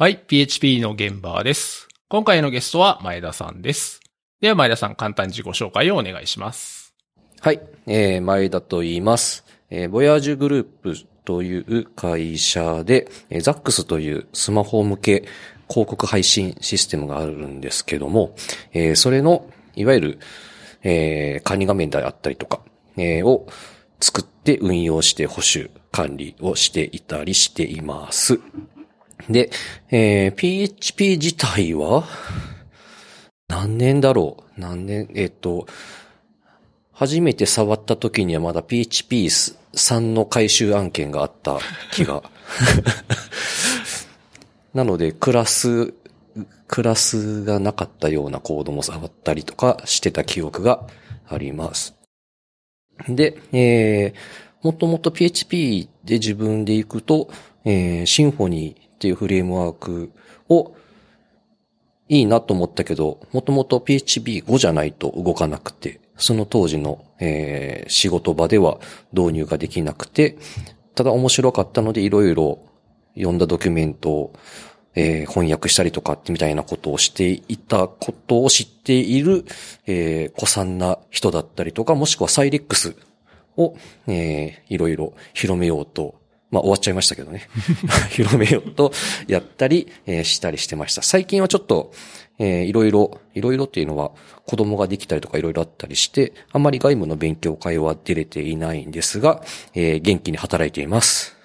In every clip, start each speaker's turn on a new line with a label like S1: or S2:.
S1: はい、PHP の現場です。今回のゲストは前田さんです。では前田さん、簡単に自己紹介をお願いします。
S2: はい、えー、前田と言います。えー、ボヤージュグループという会社で、えー、ザックスというスマホ向け広告配信システムがあるんですけども、えー、それの、いわゆる、えー、管理画面であったりとか、えー、を作って運用して保守管理をしていたりしています。で、えー、PHP 自体は、何年だろう？何年、えっ、と、初めて触った時にはまだ PHP3 の回収案件があった気が。なので、クラス、クラスがなかったようなコードも触ったりとかしてた記憶があります。で、えー、もともと PHP で自分で行くと、えー、シンフォニーっていうフレームワークをいいなと思ったけど、もともと PHP5 じゃないと動かなくて、その当時の、えー、仕事場では導入ができなくて、ただ面白かったのでいろいろ読んだドキュメントを、えー、翻訳したりとかってみたいなことをしていたことを知っている、えー、古参な人だったりとか、もしくはサイレックスを、えー、いろいろ広めようとまあ終わっちゃいましたけどね。広めようとやったり、えー、したりしてました。最近はちょっと、えー、いろいろ、いろいろっていうのは子供ができたりとかいろいろあったりして、あんまり外務の勉強会は出れていないんですが、えー、元気に働いています。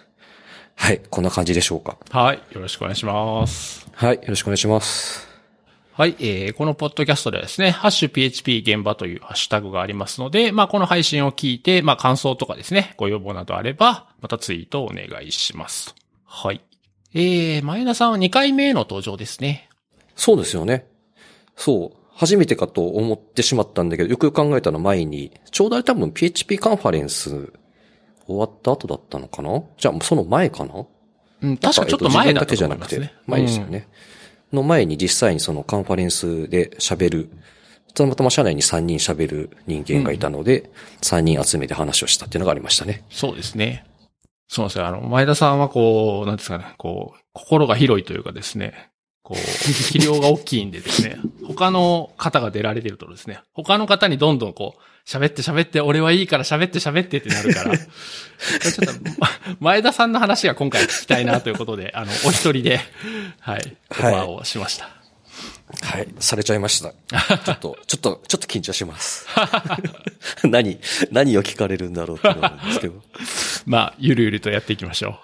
S2: はい、こんな感じでしょうか。
S1: はい、よろしくお願いします。
S2: はい、よろしくお願いします。
S1: はい、えー、このポッドキャストではですね、ハッシュ PHP 現場というハッシュタグがありますので、まあ、この配信を聞いて、まあ、感想とかですね、ご要望などあれば、またツイートをお願いします。はい。えー、前田さんは2回目の登場ですね。
S2: そうですよね。そう。初めてかと思ってしまったんだけど、よく考えたの前に、ちょうどあれ多分 PHP カンファレンス終わった後だったのかな？じゃあ、その前かな？
S1: うん、確かちょっと前だったと
S2: じゃなくて
S1: 思いますね。、
S2: 前ですよね。の前に実際にそのカンファレンスで喋る、たまたま社内に3人喋る人間がいたので、3人集めて話をしたっていうのがありましたね。
S1: そうですね。そうなんですよ。あの、前田さんはこう、なんですかね、こう、心が広いというかですね、こう、気量が大きいんでですね、他の方が出られてるとですね、他の方にどんどんこう、喋って喋って、俺はいいから喋って喋ってってなるから、ちょっと、ま前田さんの話が今回聞きたいなということで、あの、お一人で、はい、オファーをしました。
S2: はい。されちゃいました。ちょっと、ちょっと、ちょっと緊張します。何、何を聞かれるんだろうっていうんですけど。
S1: まあ、ゆるゆるとやっていきましょ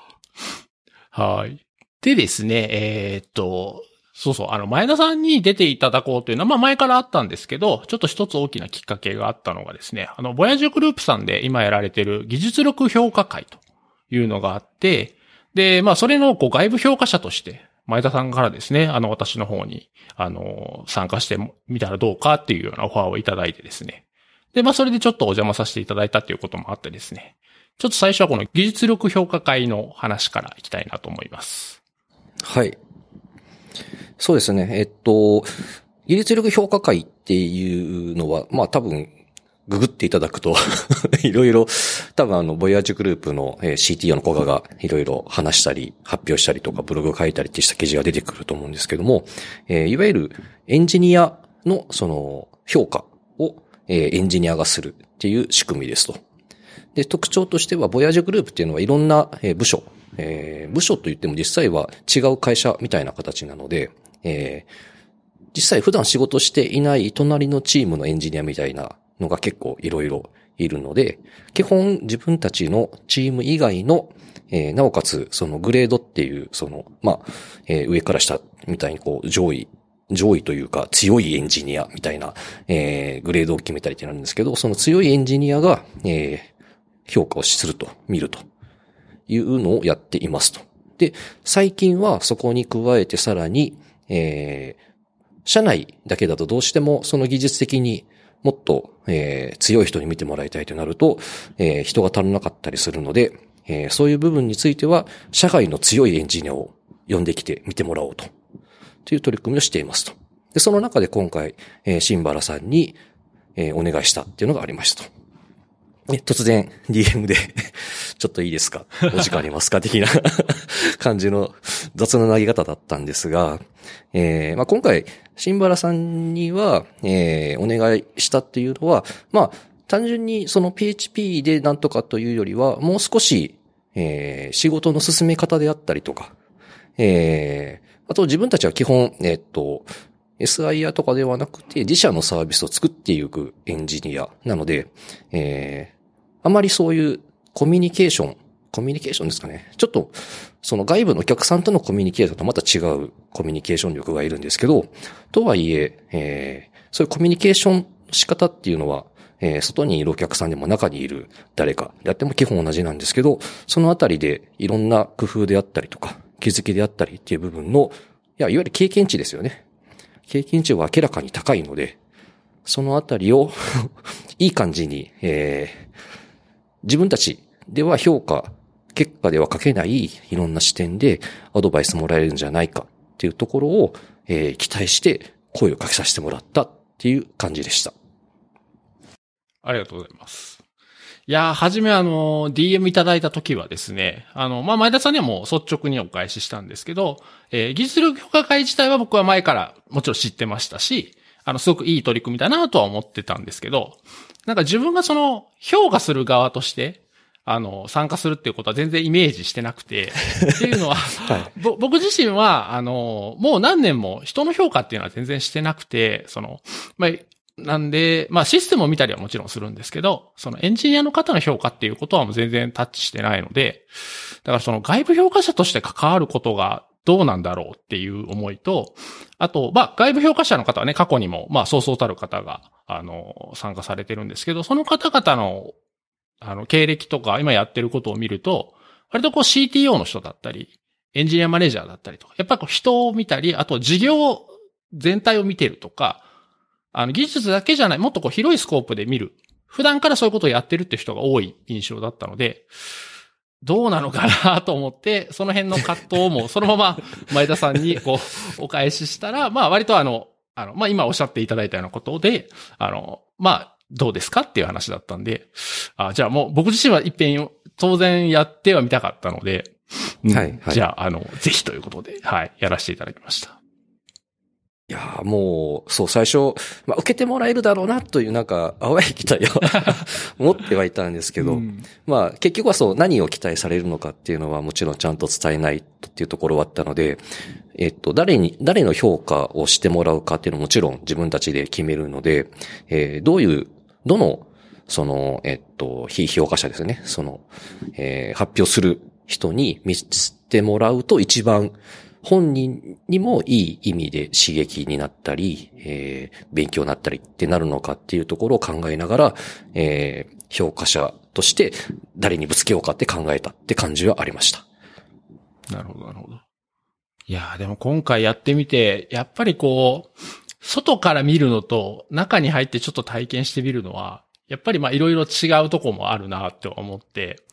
S1: う。はい。でですね、えーっと、そうそう、あの、前田さんに出ていただこうというのは、まあ前からあったんですけど、ちょっと一つ大きなきっかけがあったのがですね、あの、ボヤージュグループさんで今やられてる技術力評価会というのがあって、で、まあそれのこう外部評価者として、前田さんからですね、あの、私の方に、あの、参加してみたらどうかっていうようなオファーをいただいてですね。で、まあそれでちょっとお邪魔させていただいたっていうこともあってですね。ちょっと最初はこの技術力評価会の話からいきたいなと思います。
S2: はい。そうですね。えっと、技術力評価会っていうのは、まあ多分、ググっていただくと、いろいろ、多分あの、ボヤージグループの CTO の子がいろいろ話したり、発表したりとか、ブログを書いたりってした記事が出てくると思うんですけども、えーいわゆるエンジニアのその評価を、えーエンジニアがするっていう仕組みですと。で、特徴としては、ボヤージグループっていうのはいろんな部署、えー部署といっても実際は違う会社みたいな形なので、えー実際普段仕事していない隣のチームのエンジニアみたいなのが結構いろいろいるので、基本自分たちのチーム以外の、えーなおかつそのグレードっていう、その、まあ、えー上から下みたいにこう上位、上位というか強いエンジニアみたいな、えーグレードを決めたりってなるんですけど、その強いエンジニアが、えー評価をすると、見るというのをやっていますと。で、最近はそこに加えてさらに、えー社内だけだとどうしてもその技術的にもっと、えー強い人に見てもらいたいとなると、えー人が足らなかったりするので、えーそういう部分については、社外の強いエンジニアを呼んできて見てもらおうと。という取り組みをしていますと。で、その中で今回、えー、シンバラさんに、えーお願いしたっていうのがありましたと。ね、突然。DM で。ちょっといいですか？お時間ありますか？的な。感じの雑な投げ方だったんですが、えー、まあ、今回、シンバラさんには、えー、お願いしたっていうのは、まあ、単純にその PHP でなんとかというよりは、もう少し、えー、仕事の進め方であったりとか、えー、あと自分たちは基本、えっと、SIR とかではなくて、自社のサービスを作っていくエンジニアなので、えー、あまりそういうコミュニケーション、コミュニケーションですかね。ちょっと、その外部のお客さんとのコミュニケーションとまた違うコミュニケーション力がいるんですけど、とはいえ、えー、そういうコミュニケーション仕方っていうのは、えー、外にいるお客さんでも中にいる誰かやっても基本同じなんですけど、そのあたりでいろんな工夫であったりとか、気づきであったりっていう部分の、いや、いわゆる経験値ですよね。経験値は明らかに高いので、そのあたりを いい感じに、えー、自分たちでは評価、結果では書けないいろんな視点でアドバイスもらえるんじゃないかっていうところを、えー、期待して声をかけさせてもらったっていう感じでした。
S1: ありがとうございます。いやはじめあの、DM いただいた時はですね、あの、まあ、前田さんにはもう率直にお返ししたんですけど、えー、技術力評価会自体は僕は前からもちろん知ってましたし、あの、すごくいい取り組みだなとは思ってたんですけど、なんか自分がその、評価する側として、あの、参加するっていうことは全然イメージしてなくて、っていうのは、はい、僕自身は、あの、もう何年も人の評価っていうのは全然してなくて、その、まあ、なんで、まあシステムを見たりはもちろんするんですけど、そのエンジニアの方の評価っていうことはもう全然タッチしてないので、だからその外部評価者として関わることがどうなんだろうっていう思いと、あと、まあ外部評価者の方はね、過去にも、まあそうそうたる方が、あの、参加されてるんですけど、その方々の、あの、経歴とか今やってることを見ると、割とこう CTO の人だったり、エンジニアマネージャーだったりとか、やっぱりこう人を見たり、あと事業全体を見てるとか、あの、技術だけじゃない、もっとこう広いスコープで見る。普段からそういうことをやってるって人が多い印象だったので、どうなのかなと思って、その辺の葛藤もそのまま前田さんにこう、お返ししたら、まあ割とあの、あの、まあ今おっしゃっていただいたようなことで、あの、まあ、どうですかっていう話だったんで、あじゃあもう僕自身は一遍当然やってはみたかったので、はい、はい、じゃあ、あの、ぜひということで、はい、やらせていただきました。
S2: いやもう、そう、最初、まあ、受けてもらえるだろうな、という、なんか、淡い期待を持ってはいたんですけど、うん、まあ、結局はそう、何を期待されるのかっていうのは、もちろんちゃんと伝えないっていうところはあったので、えっと、誰に、誰の評価をしてもらうかっていうのはもちろん自分たちで決めるので、えー、どういう、どの、その、えっと、非評価者ですね、その、えー、発表する人に見せてもらうと一番、本人にもいい意味で刺激になったり、えー、勉強になったりってなるのかっていうところを考えながら、えー、評価者として誰にぶつけようかって考えたって感じはありました。
S1: なるほど、なるほど。いやでも今回やってみて、やっぱりこう、外から見るのと中に入ってちょっと体験してみるのは、やっぱりまあいろいろ違うとこもあるなって思って、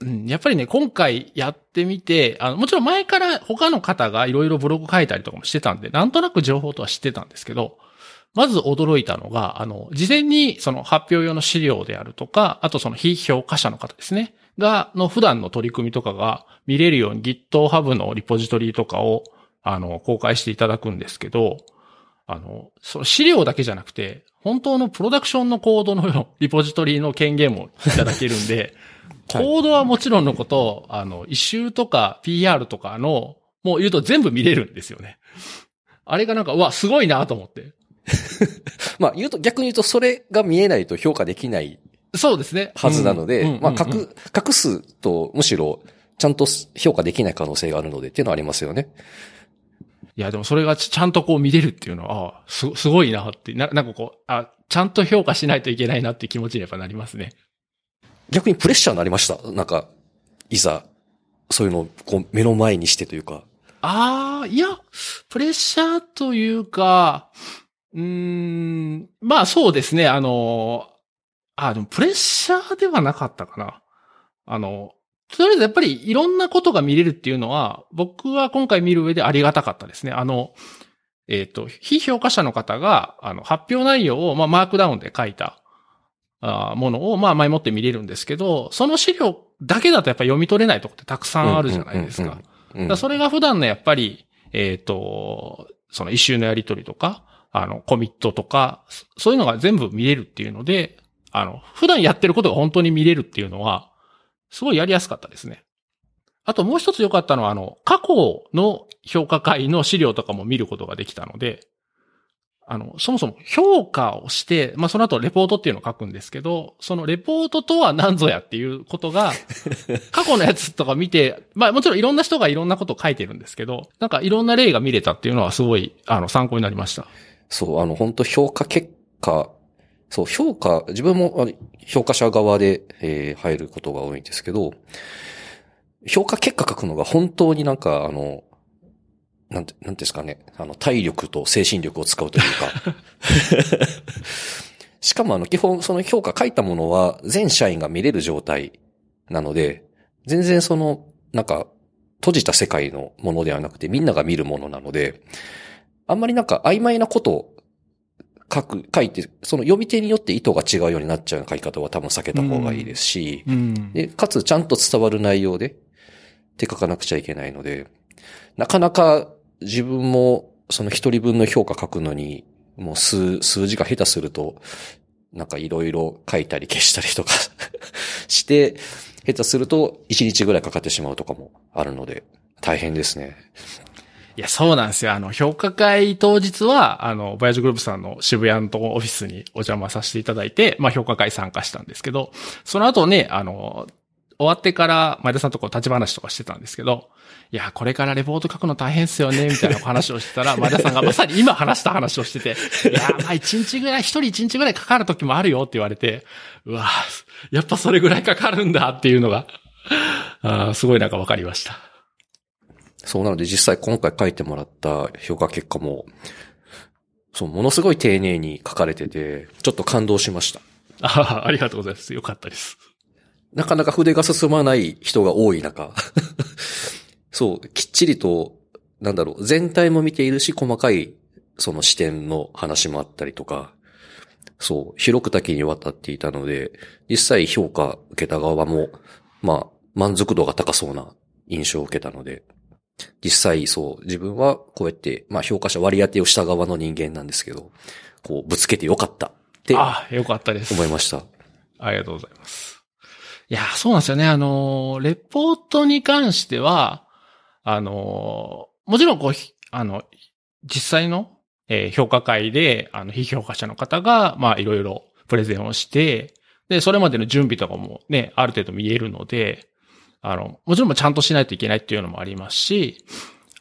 S1: うん、やっぱりね、今回やってみて、あの、もちろん前から他の方がいろいろブログ書いたりとかもしてたんで、なんとなく情報とは知ってたんですけど、まず驚いたのが、あの、事前にその発表用の資料であるとか、あとその非評価者の方ですね、が、の普段の取り組みとかが見れるように GitHub のリポジトリとかを、あの、公開していただくんですけど、あの、その資料だけじゃなくて、本当のプロダクションのコードの リポジトリの権限もいただけるんで、コードはもちろんのこと、あの、一周とか PR とかの、もう言うと全部見れるんですよね。あれがなんか、うわ、すごいなと思って。
S2: まあ言うと、逆に言うとそれが見えないと評価できない。
S1: そうですね。
S2: はずなので、まあ隠、隠すとむしろちゃんと評価できない可能性があるのでっていうのはありますよね。
S1: いや、でもそれがちゃんとこう見れるっていうのは、あす、すごいなって、な、なんかこう、あ、ちゃんと評価しないといけないなって気持ちにやっぱなりますね。
S2: 逆にプレッシャーになりました？なんか、いざ、そういうのをこう目の前にしてというか。
S1: ああ、いや、プレッシャーというか、うん、まあそうですね、あの、あ、でもプレッシャーではなかったかな。あの、とりあえずやっぱりいろんなことが見れるっていうのは、僕は今回見る上でありがたかったですね。あの、えっ、ー、と、非評価者の方が、あの、発表内容を、まあ、マークダウンで書いたものを、まあ前もって見れるんですけど、その資料だけだとやっぱ読み取れないとこってたくさんあるじゃないですか。それが普段のやっぱり、えっ、と、その一周のやり取りとか、あの、コミットとか、そそういうのが全部見れるっていうので、あの、普段やってることが本当に見れるっていうのは、すごいやりやすかったですね。あともう一つ良かったのは、あの、過去の評価会の資料とかも見ることができたので、あの、そもそも評価をして、まあ、その後レポートっていうのを書くんですけど、そのレポートとは何ぞやっていうことが、過去のやつとか見て、まあ、もちろんいろんな人がいろんなことを書いてるんですけど、なんかいろんな例が見れたっていうのはすごい、あの、参考になりました。
S2: そう、あの、本当評価結果、そう、評価、自分も評価者側で、えー入ることが多いんですけど、評価結果書くのが本当になんか、あの、なんて、なんですかね、あの、体力と精神力を使うというか。しかもあの、基本、その評価書いたものは全社員が見れる状態なので、全然その、なんか、閉じた世界のものではなくて、みんなが見るものなので、あんまりなんか曖昧なことを書く、書いて、その読み手によって意図が違うようになっちゃう書き方は多分避けた方がいいですし、
S1: うん。
S2: で、かつちゃんと伝わる内容で、って書かなくちゃいけないので、なかなか自分もその一人分の評価書くのに、もう数、数字が下手すると、なんかいろいろ書いたり消したりとか して、下手すると一日ぐらいかかってしまうとかもあるので、大変ですね。
S1: いや、そうなんですよ。あの、評価会当日は、あの、ボヤージグループさんの渋谷のオフィスにお邪魔させていただいて、まあ、評価会参加したんですけど、その後ね、あの、終わってから前田さんとこう立ち話とかしてたんですけど、いや、これからレポート書くの大変っすよね、みたいな話をしてたら、前田さんがまさに今話した話をしてて、いや、まあ一日ぐらい、一人一日ぐらいかかる時もあるよって言われて、うわやっぱそれぐらいかかるんだっていうのが、あーすごいなんかわかりました。
S2: そうなので実際今回書いてもらった評価結果も、そう、ものすごい丁寧に書かれてて、ちょっと感動しました。
S1: あ ーありがとうございます。よかったです。
S2: なかなか筆が進まない人が多い中、そう、きっちりと、なんだろう、全体も見ているし、細かい、その視点の話もあったりとか、そう、広く多岐にわたっていたので、実際評価受けた側も、まあ、満足度が高そうな印象を受けたので、実際そう、自分はこうやって、まあ評価者割り当てをした側の人間なんですけど、こう、ぶつけてよかったって
S1: ああ、よかったです。
S2: 思いました。
S1: ありがとうございます。いや、そうなんですよね。あの、レポートに関しては、あの、もちろんこう、あの、実際の、え評価会で、あの、非評価者の方が、まあ、いろいろプレゼンをして、で、それまでの準備とかもね、ある程度見えるので、あの、もちろんちゃんとしないといけないっていうのもありますし、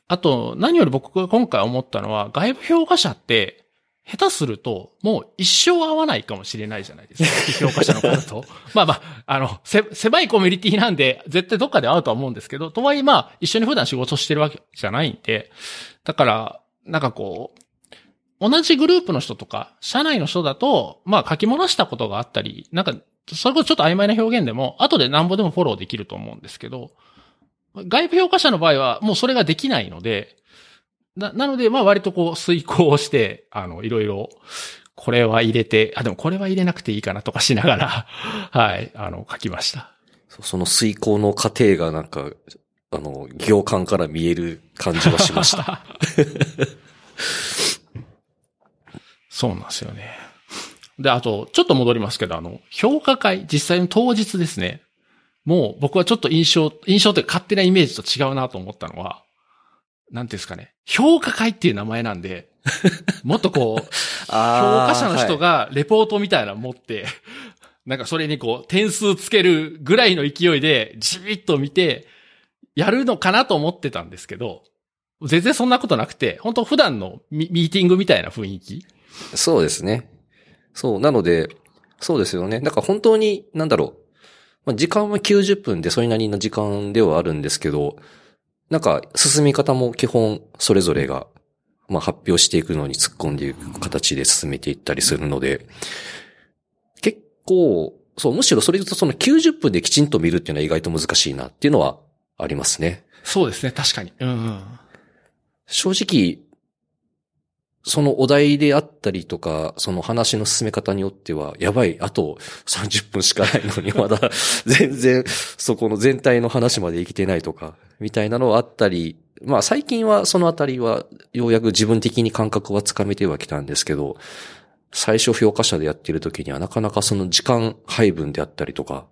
S1: あと、何より僕が今回思ったのは、外部評価者って、下手すると、もう一生会わないかもしれないじゃないですか。評価者の方と。まあまあ、あの、せ、狭いコミュニティなんで、絶対どっかで会うとは思うんですけど、とはいえまあ、一緒に普段仕事してるわけじゃないんで、だから、なんかこう、同じグループの人とか、社内の人だと、まあ書き戻したことがあったり、なんか、それこそちょっと曖昧な表現でも、後でなんぼでもフォローできると思うんですけど、外部評価者の場合はもうそれができないので、な、なので、まあ割とこう遂行をして、あの、いろいろ、これは入れて、あ、でもこれは入れなくていいかなとかしながら、はい、あの、書きました。
S2: その遂行の過程がなんか、あの、行間から見える感じがしました。
S1: そうなんですよね。で、あと、ちょっと戻りますけど、あの、評価会、実際の当日ですね。もう僕はちょっと印象、印象というか勝手なイメージと違うなと思ったのは、なんていうんですかね。評価会っていう名前なんで、もっとこう、評価者の人がレポートみたいなの持って、なんかそれにこう点数つけるぐらいの勢いでじびっと見て、やるのかなと思ってたんですけど、全然そんなことなくて、本当普段のミミーティングみたいな雰囲気
S2: そうですね。そう、なので、そうですよね。だから本当に、なんだろう。まあ、時間は90分でそれなりの時間ではあるんですけど、なんか進み方も基本それぞれが、まあ、発表していくのに突っ込んでいく形で進めていったりするので、結構、そう、むしろそれとその90分できちんと見るっていうのは意外と難しいなっていうのはありますね。
S1: そうですね、確かに。うんうん。
S2: 正直、そのお題であったりとか、その話の進め方によっては、やばい、あと30分しかないのに、まだ全然そこの全体の話まで生きてないとか、みたいなのはあったり、まあ最近はそのあたりは、ようやく自分的に感覚はつかめてはきたんですけど、最初評価者でやってる時にはなかなかその時間配分であったりとか、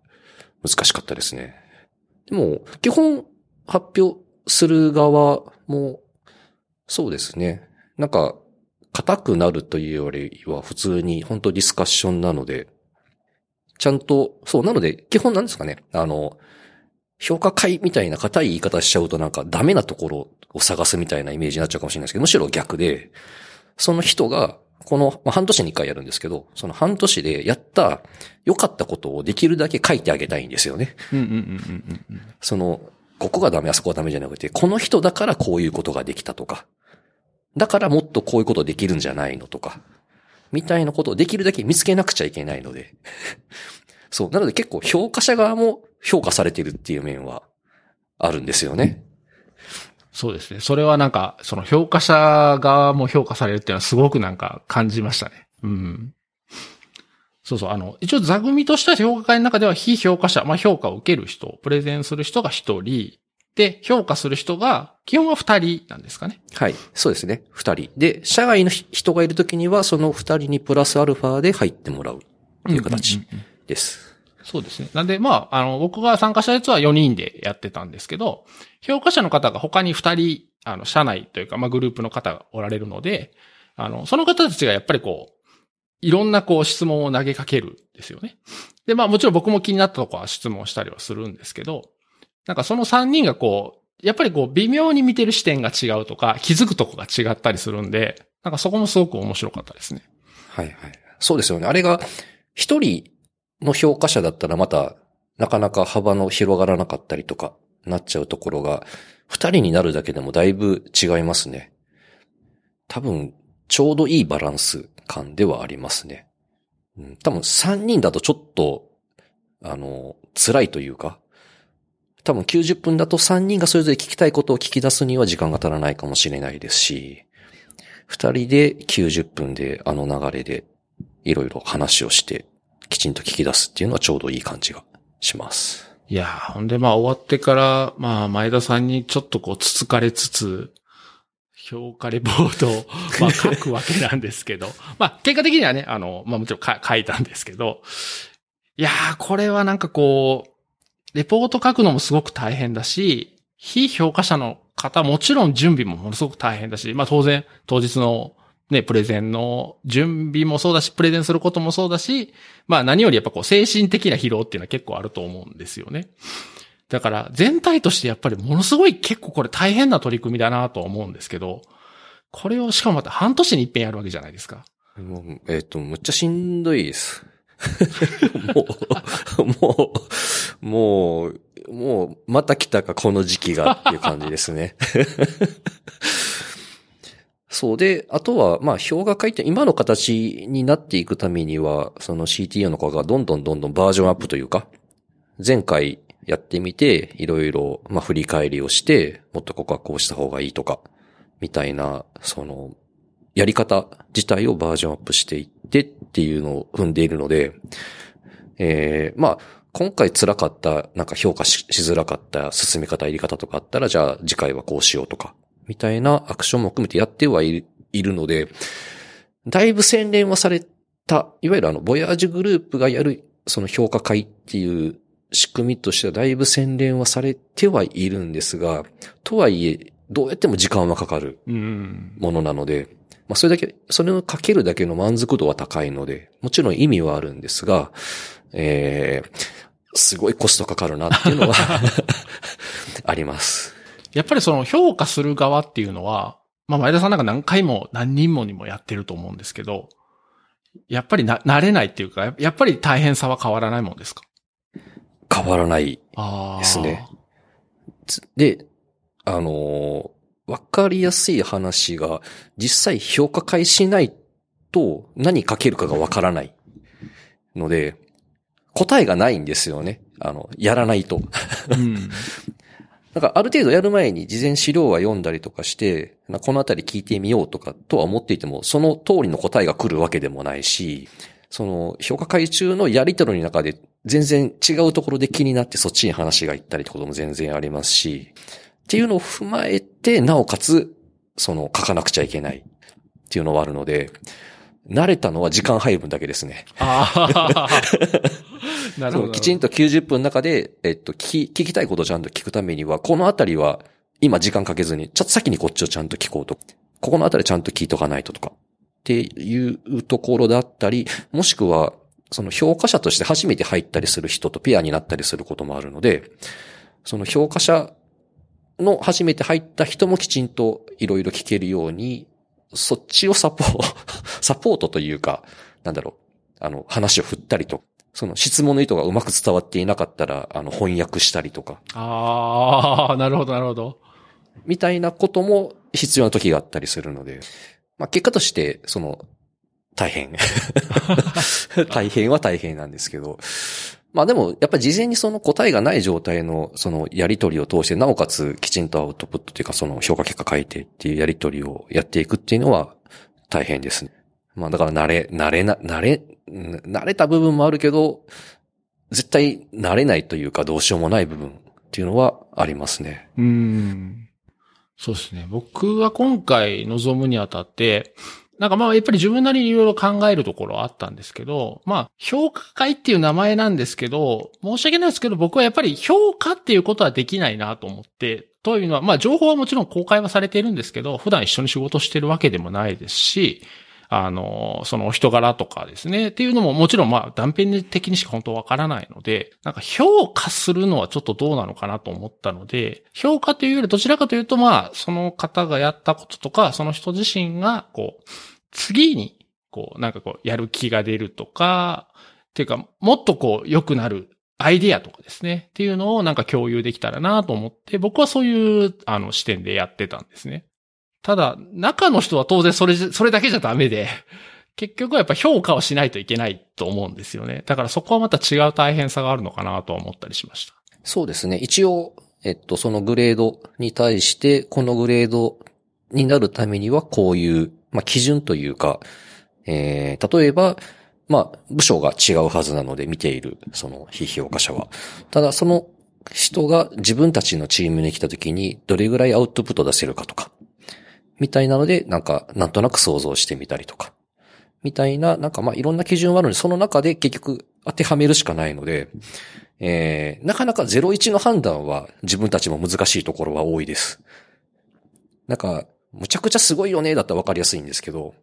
S2: 難しかったですね。でも、基本発表する側も、そうですね。なんか、硬くなるというよりは普通に本当ディスカッションなので、ちゃんと、そう、なので、基本なんですかね。あの、評価会みたいな硬い言い方しちゃうとなんかダメなところを探すみたいなイメージになっちゃうかもしれないですけど、むしろ逆で、その人が、この、まあ、半年に一回やるんですけど、その半年でやった良かったことをできるだけ書いてあげたいんですよね。その、ここがダメ、あそこがダメじゃなくて、この人だからこういうことができたとか、だからもっとこういうことできるんじゃないのとか、みたいなことをできるだけ見つけなくちゃいけないので。そう。なので結構評価者側も評価されてるっていう面はあるんですよね。
S1: そうですね。それはなんか、その評価者側も評価されるっていうのはすごくなんか感じましたね。うん。そうそう。あの、一応座組としては評価会の中では非評価者、まあ評価を受ける人、プレゼンする人が一人、で、評価する人が、基本は二人なんですかね。
S2: はい。そうですね。二人。で、社外の人がいるときには、その二人にプラスアルファで入ってもらうっていう形
S1: んんうん
S2: です。
S1: そうですね。なんで、まあ、あの、僕が参加したやつは4人でやってたんですけど、評価者の方が他に2人、あの、社内というか、まあ、グループの方がおられるので、あの、その方たちがやっぱりこう、いろんなこう質問を投げかけるんですよね。で、まあもちろん僕も気になったとこは質問したりはするんですけど、なんかその3人がこう、やっぱりこう微妙に見てる視点が違うとか、気づくとこが違ったりするんで、なんかそこもすごく面白かったですね。
S2: はいはい。そうですよね。あれが、一人の評価者だったらまた、なかなか幅の広がらなかったりとか、なっちゃうところが、二人になるだけでもだいぶ違いますね。多分、ちょうどいいバランス感ではありますね。うん、多分三人だとちょっと、あの、辛いというか、多分90分だと3人がそれぞれ聞きたいことを聞き出すには時間が足らないかもしれないですし、2人で90分であの流れでいろいろ話をしてきちんと聞き出すっていうのはちょうどいい感じがします。
S1: いやー、ほんでまあ終わってから、まあ前田さんにちょっとこうつつかれつつ、評価レポートを、まあ書くわけなんですけど、まあ結果的にはね、あの、まあもちろんか書いたんですけど、いやー、これはなんかこう、レポート書くのもすごく大変だし、非評価者の方もちろん準備もものすごく大変だし、まあ当然当日のね、プレゼンの準備もそうだし、プレゼンすることもそうだし、まあ何よりやっぱこう精神的な疲労っていうのは結構あると思うんですよね。だから全体としてやっぱりものすごい結構これ大変な取り組みだなと思うんですけど、これをしかもまた半年に一遍やるわけじゃないですか。
S2: もうえっ、と、むっちゃしんどいです。もう、もう、もう、もう、また来たか、この時期がっていう感じですね。そうで、あとは、まあ、表が書いて、今の形になっていくためには、その CTO の子がどんどんどんどんバージョンアップというか、前回やってみて、いろいろ、まあ、振り返りをして、もっとここはこうした方がいいとか、みたいな、その、やり方自体をバージョンアップしていってっていうのを踏んでいるので、えー、まあ、今回辛かった、なんか評価ししづらかった進め方、やり方とかあったら、じゃあ次回はこうしようとか、みたいなアクションも含めてやってはいるので、だいぶ洗練はされた、いわゆるあの、ボヤージュグループがやる、その評価会っていう仕組みとしてはだいぶ洗練はされてはいるんですが、とはいえ、どうやっても時間はかかる
S1: うん。
S2: ものなので、まあそれだけ、それをかけるだけの満足度は高いので、もちろん意味はあるんですが、えー、すごいコストかかるなっていうのは あります。
S1: やっぱりその評価する側っていうのは、まあ前田さんなんか何回も何人もにもやってると思うんですけど、やっぱりな、慣れないっていうか、やっぱり大変さは変わらないもんですか？
S2: 変わらない。ですね。つで、あのーわかりやすい話が、実際評価会しないと何書けるかがわからないので、答えがないんですよね。あの、やらないと。
S1: うん。
S2: なんかある程度やる前に事前資料は読んだりとかして、このあたり聞いてみようとかとは思っていても、その通りの答えが来るわけでもないし、その評価会中のやりとりの中で全然違うところで気になってそっちに話が行ったりってことも全然ありますし、っていうのを踏まえて、なおかつ、その書かなくちゃいけないっていうのはあるので、慣れたのは時間配分だけですね。
S1: ああ。なるほど。
S2: きちんと90分の中で、えっと、聞き、聞きたいことをちゃんと聞くためには、このあたりは、今時間かけずに、ちょっと先にこっちをちゃんと聞こうと。ここのあたりちゃんと聞いとかないととか。っていうところだったり、もしくは、その評価者として初めて入ったりする人とペアになったりすることもあるので、その評価者の初めて入った人もきちんといろいろ聞けるように、そっちをサポート、サポートというか、なんだろう、あの、話を振ったりと、その質問の意図がうまく伝わっていなかったら、あの、翻訳したりとか、
S1: ああ、なるほど、なるほど。
S2: みたいなことも必要な時があったりするので、まあ結果として、その、大変。大変は大変なんですけど、まあでも、やっぱり事前にその答えがない状態の、そのやりとりを通して、なおかつきちんとアウトプットというか、その評価結果書いてっていうやりとりをやっていくっていうのは大変ですね。まあだから慣れ、慣れな、慣れ、慣れた部分もあるけど、絶対慣れないというかどうしようもない部分っていうのはありますね。
S1: うん。そうですね。僕は今回望むにあたって、なんかまあやっぱり自分なりにいろいろ考えるところはあったんですけど、まあ評価会っていう名前なんですけど、申し訳ないですけど僕はやっぱり評価っていうことはできないなと思って、というのは、まあ情報はもちろん公開はされているんですけど、普段一緒に仕事してるわけでもないですし、あの、そのお人柄とかですね。っていうのももちろんまあ断片的にしか本当わからないので、なんか評価するのはちょっとどうなのかなと思ったので、評価というよりどちらかというとまあ、その方がやったこととか、その人自身がこう、次に、こう、なんかこう、やる気が出るとか、っていうか、もっとこう、良くなるアイディアとかですね。っていうのをなんか共有できたらなと思って、僕はそういう、あの、視点でやってたんですね。ただ、中の人は当然それ、それだけじゃダメで、結局はやっぱ評価をしないといけないと思うんですよね。だからそこはまた違う大変さがあるのかなと思ったりしました。
S2: そうですね。一応、えっと、そのグレードに対して、このグレードになるためにはこういう、まあ、基準というか、えー、例えば、まあ、部署が違うはずなので見ている、その非評価者は。ただ、その人が自分たちのチームに来た時にどれぐらいアウトプット出せるかとか、みたいなので、なんか、なんとなく想像してみたりとか、みたいな、なんかまいろんな基準はあるので、その中で結局当てはめるしかないので、えー、なかなか01の判断は自分たちも難しいところは多いです。なんか、むちゃくちゃすごいよね、だったらわかりやすいんですけど、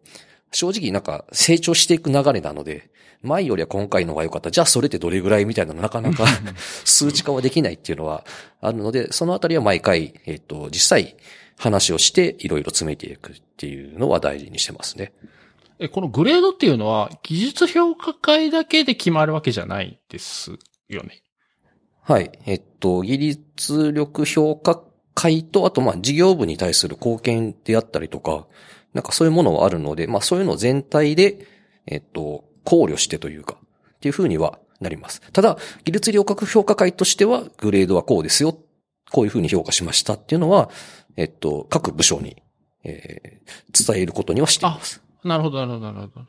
S2: 正直なんか成長していく流れなので、前よりは今回の方が良かった。じゃあそれってどれぐらいみたいなのなかなか 数値化はできないっていうのはあるので、そのあたりは毎回、えっ、と、実際話をしていろいろ詰めていくっていうのは大事にしてますね。
S1: え、このグレードっていうのは、技術評価会だけで決まるわけじゃないですよね。
S2: はい。えっと、技術力評価会と、あと、まあ、事業部に対する貢献であったりとか、なんかそういうものはあるので、まあ、そういうのを全体で、えっと、考慮してというか、っていうふうにはなります。ただ、技術力評価会としては、グレードはこうですよ。こういうふうに評価しましたっていうのは、えっと、各部署に、えー伝えることにはしています。
S1: なるほど、なるほど、なるほど。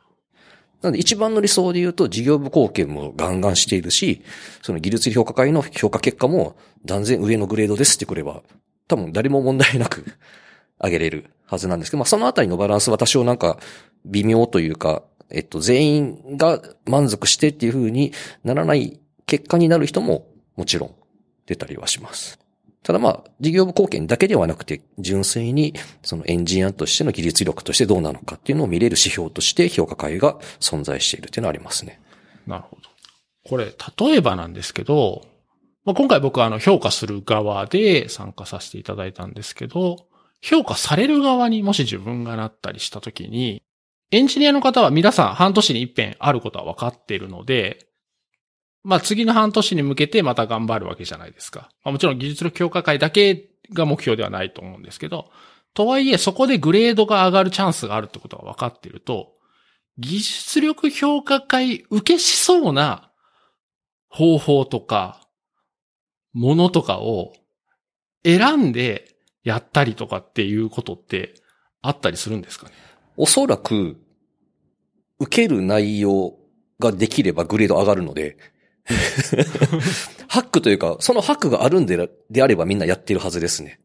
S2: なので一番の理想で言うと事業部貢献もガンガンしているし、その技術評価会の評価結果も断然上のグレードですってくれば、多分誰も問題なく 上げれるはずなんですけど、まあそのあたりのバランスは多少なんか微妙というか、えっと全員が満足してっていう風にならない結果になる人ももちろん出たりはします。ただまあ、事業部貢献だけではなくて、純粋にそのエンジニアとしての技術力としてどうなのかっていうのを見れる指標として評価会が存在しているっていうのはありますね。
S1: なるほど。これ、例えばなんですけど、まあ、今回僕はあの評価する側で参加させていただいたんですけど、評価される側にもし自分がなったりしたときに、エンジニアの方は皆さん半年に一遍あることは分かっているので、まあ次の半年に向けてまた頑張るわけじゃないですか。まあ、もちろん技術力強化会だけが目標ではないと思うんですけど、とはいえそこでグレードが上がるチャンスがあるってことが分かっていると、技術力評価会受けしそうな方法とか、ものとかを選んでやったりとかっていうことってあったりするんですかね？
S2: おそらく、受ける内容ができればグレード上がるので、ハックというか、そのハックがあるんでであればみんなやってるはずですね。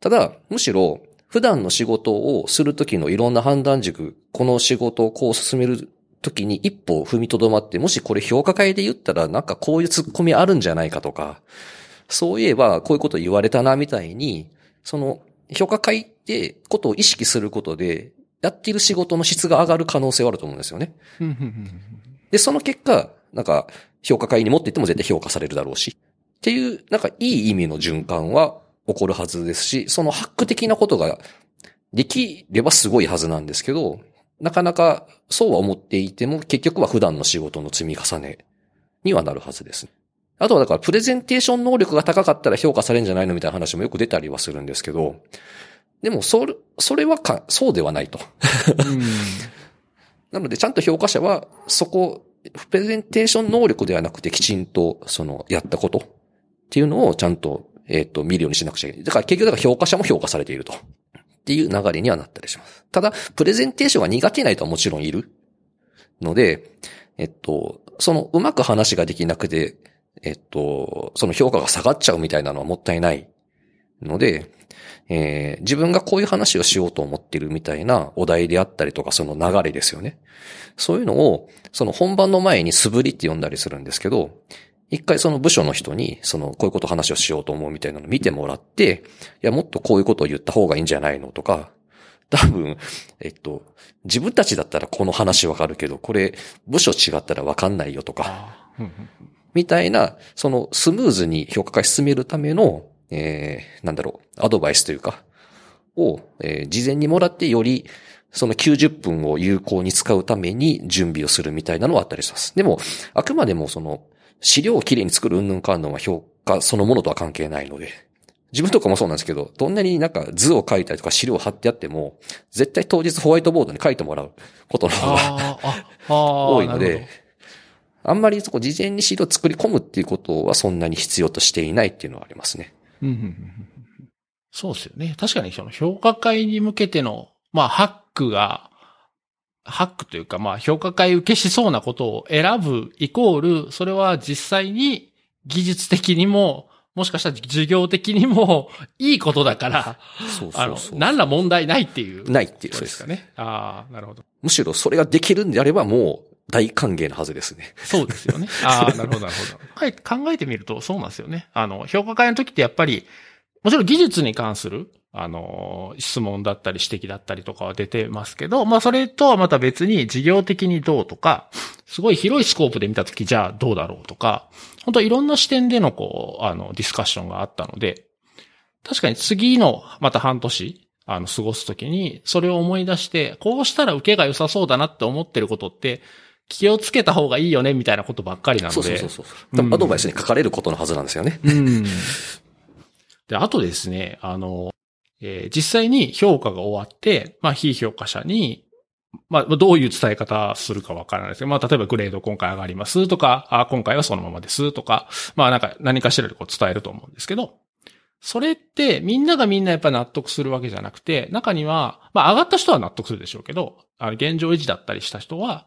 S2: ただ、むしろ、普段の仕事をするときのいろんな判断軸、この仕事をこう進めるときに一歩踏みとどまって、もしこれ評価会で言ったらなんかこういうツッコミあるんじゃないかとか、そういえばこういうこと言われたなみたいに、その評価会ってことを意識することで、やっている仕事の質が上がる可能性はあると思うんですよね。で、その結果、なんか、評価会に持っていっても絶対評価されるだろうし。っていう、なんかいい意味の循環は起こるはずですし、そのハック的なことができればすごいはずなんですけど、なかなかそうは思っていても結局は普段の仕事の積み重ねにはなるはずです。あとはだからプレゼンテーション能力が高かったら評価されるんじゃないのみたいな話もよく出たりはするんですけど、でもそれ、それはか、そうではないと。なのでちゃんと評価者はそこ、プレゼンテーション能力ではなくてきちんとそのやったことっていうのをちゃんとえっ、ー、と、見るようにしなくちゃいけない。だから結局、だから評価者も評価されていると。っていう流れにはなったりします。ただ、プレゼンテーションが苦手な人はもちろんいる。ので、えっと、そのうまく話ができなくて、えっと、その評価が下がっちゃうみたいなのはもったいないので、えー、自分がこういう話をしようと思ってるみたいなお題であったりとか、その流れですよね。そういうのを、その本番の前に素振りって呼んだりするんですけど、一回その部署の人に、その、こういうこと話をしようと思うみたいなのを見てもらって、いや、もっとこういうことを言った方がいいんじゃないのとか、多分、えっと、自分たちだったらこの話わかるけど、これ、部署違ったらわかんないよとか、みたいな、その、スムーズに評価会進めるための、えー、なんだろう、アドバイスというか、を、えー、事前にもらってより、その90分を有効に使うために準備をするみたいなのはあったりします。でも、あくまでもその、資料をきれいに作るうんぬんかんぬんは評価そのものとは関係ないので、自分とかもそうなんですけど、どんなになんか図を書いたりとか資料を貼ってあっても、絶対当日ホワイトボードに書いてもらうことの方が 多いので、あんまりそこ事前に資料を作り込むっていうことはそんなに必要としていないっていうのはありますね。
S1: そうですよね。確かにその評価会に向けての、まあハックがハックというか、まあ、評価会受けしそうなことを選ぶイコール、それは実際に技術的にも、もしかしたら授業的にもいいことだから、そうそうそうあの、何ら問題ないっていう。
S2: ないっていう。
S1: そうですかね。ああ、なるほど。
S2: むしろそれができるんであればもう大歓迎なはずですね。
S1: そうですよね。ああ、なるほど、なるほど。はい、考えてみるとそうなんですよね。あの、評価会の時ってやっぱり、もちろん技術に関するあの、質問だったり指摘だったりとかは出てますけど、まあそれとはまた別に事業的にどうとか、すごい広いスコープで見たときじゃあどうだろうとか、本当いろんな視点でのこう、あの、ディスカッションがあったので、確かに次のまた半年、あの、過ごすときに、それを思い出して、こうしたら受けが良さそうだなって思ってることって、気をつけた方がいいよね、みたいなことばっかりなので。そう
S2: そうそうそう。アドバイスに書かれることのはずなんですよね。
S1: うん。で、あとですね、あの、えー、実際に評価が終わって、まあ、非評価者に、まあ、どういう伝え方するかわからないですけど、まあ、例えばグレード今回上がりますとか、あ今回はそのままですとか、まあ、なんか何かしらでこう伝えると思うんですけど、それってみんながみんなやっぱ納得するわけじゃなくて、中には、まあ上がった人は納得するでしょうけど、あの現状維持だったりした人は、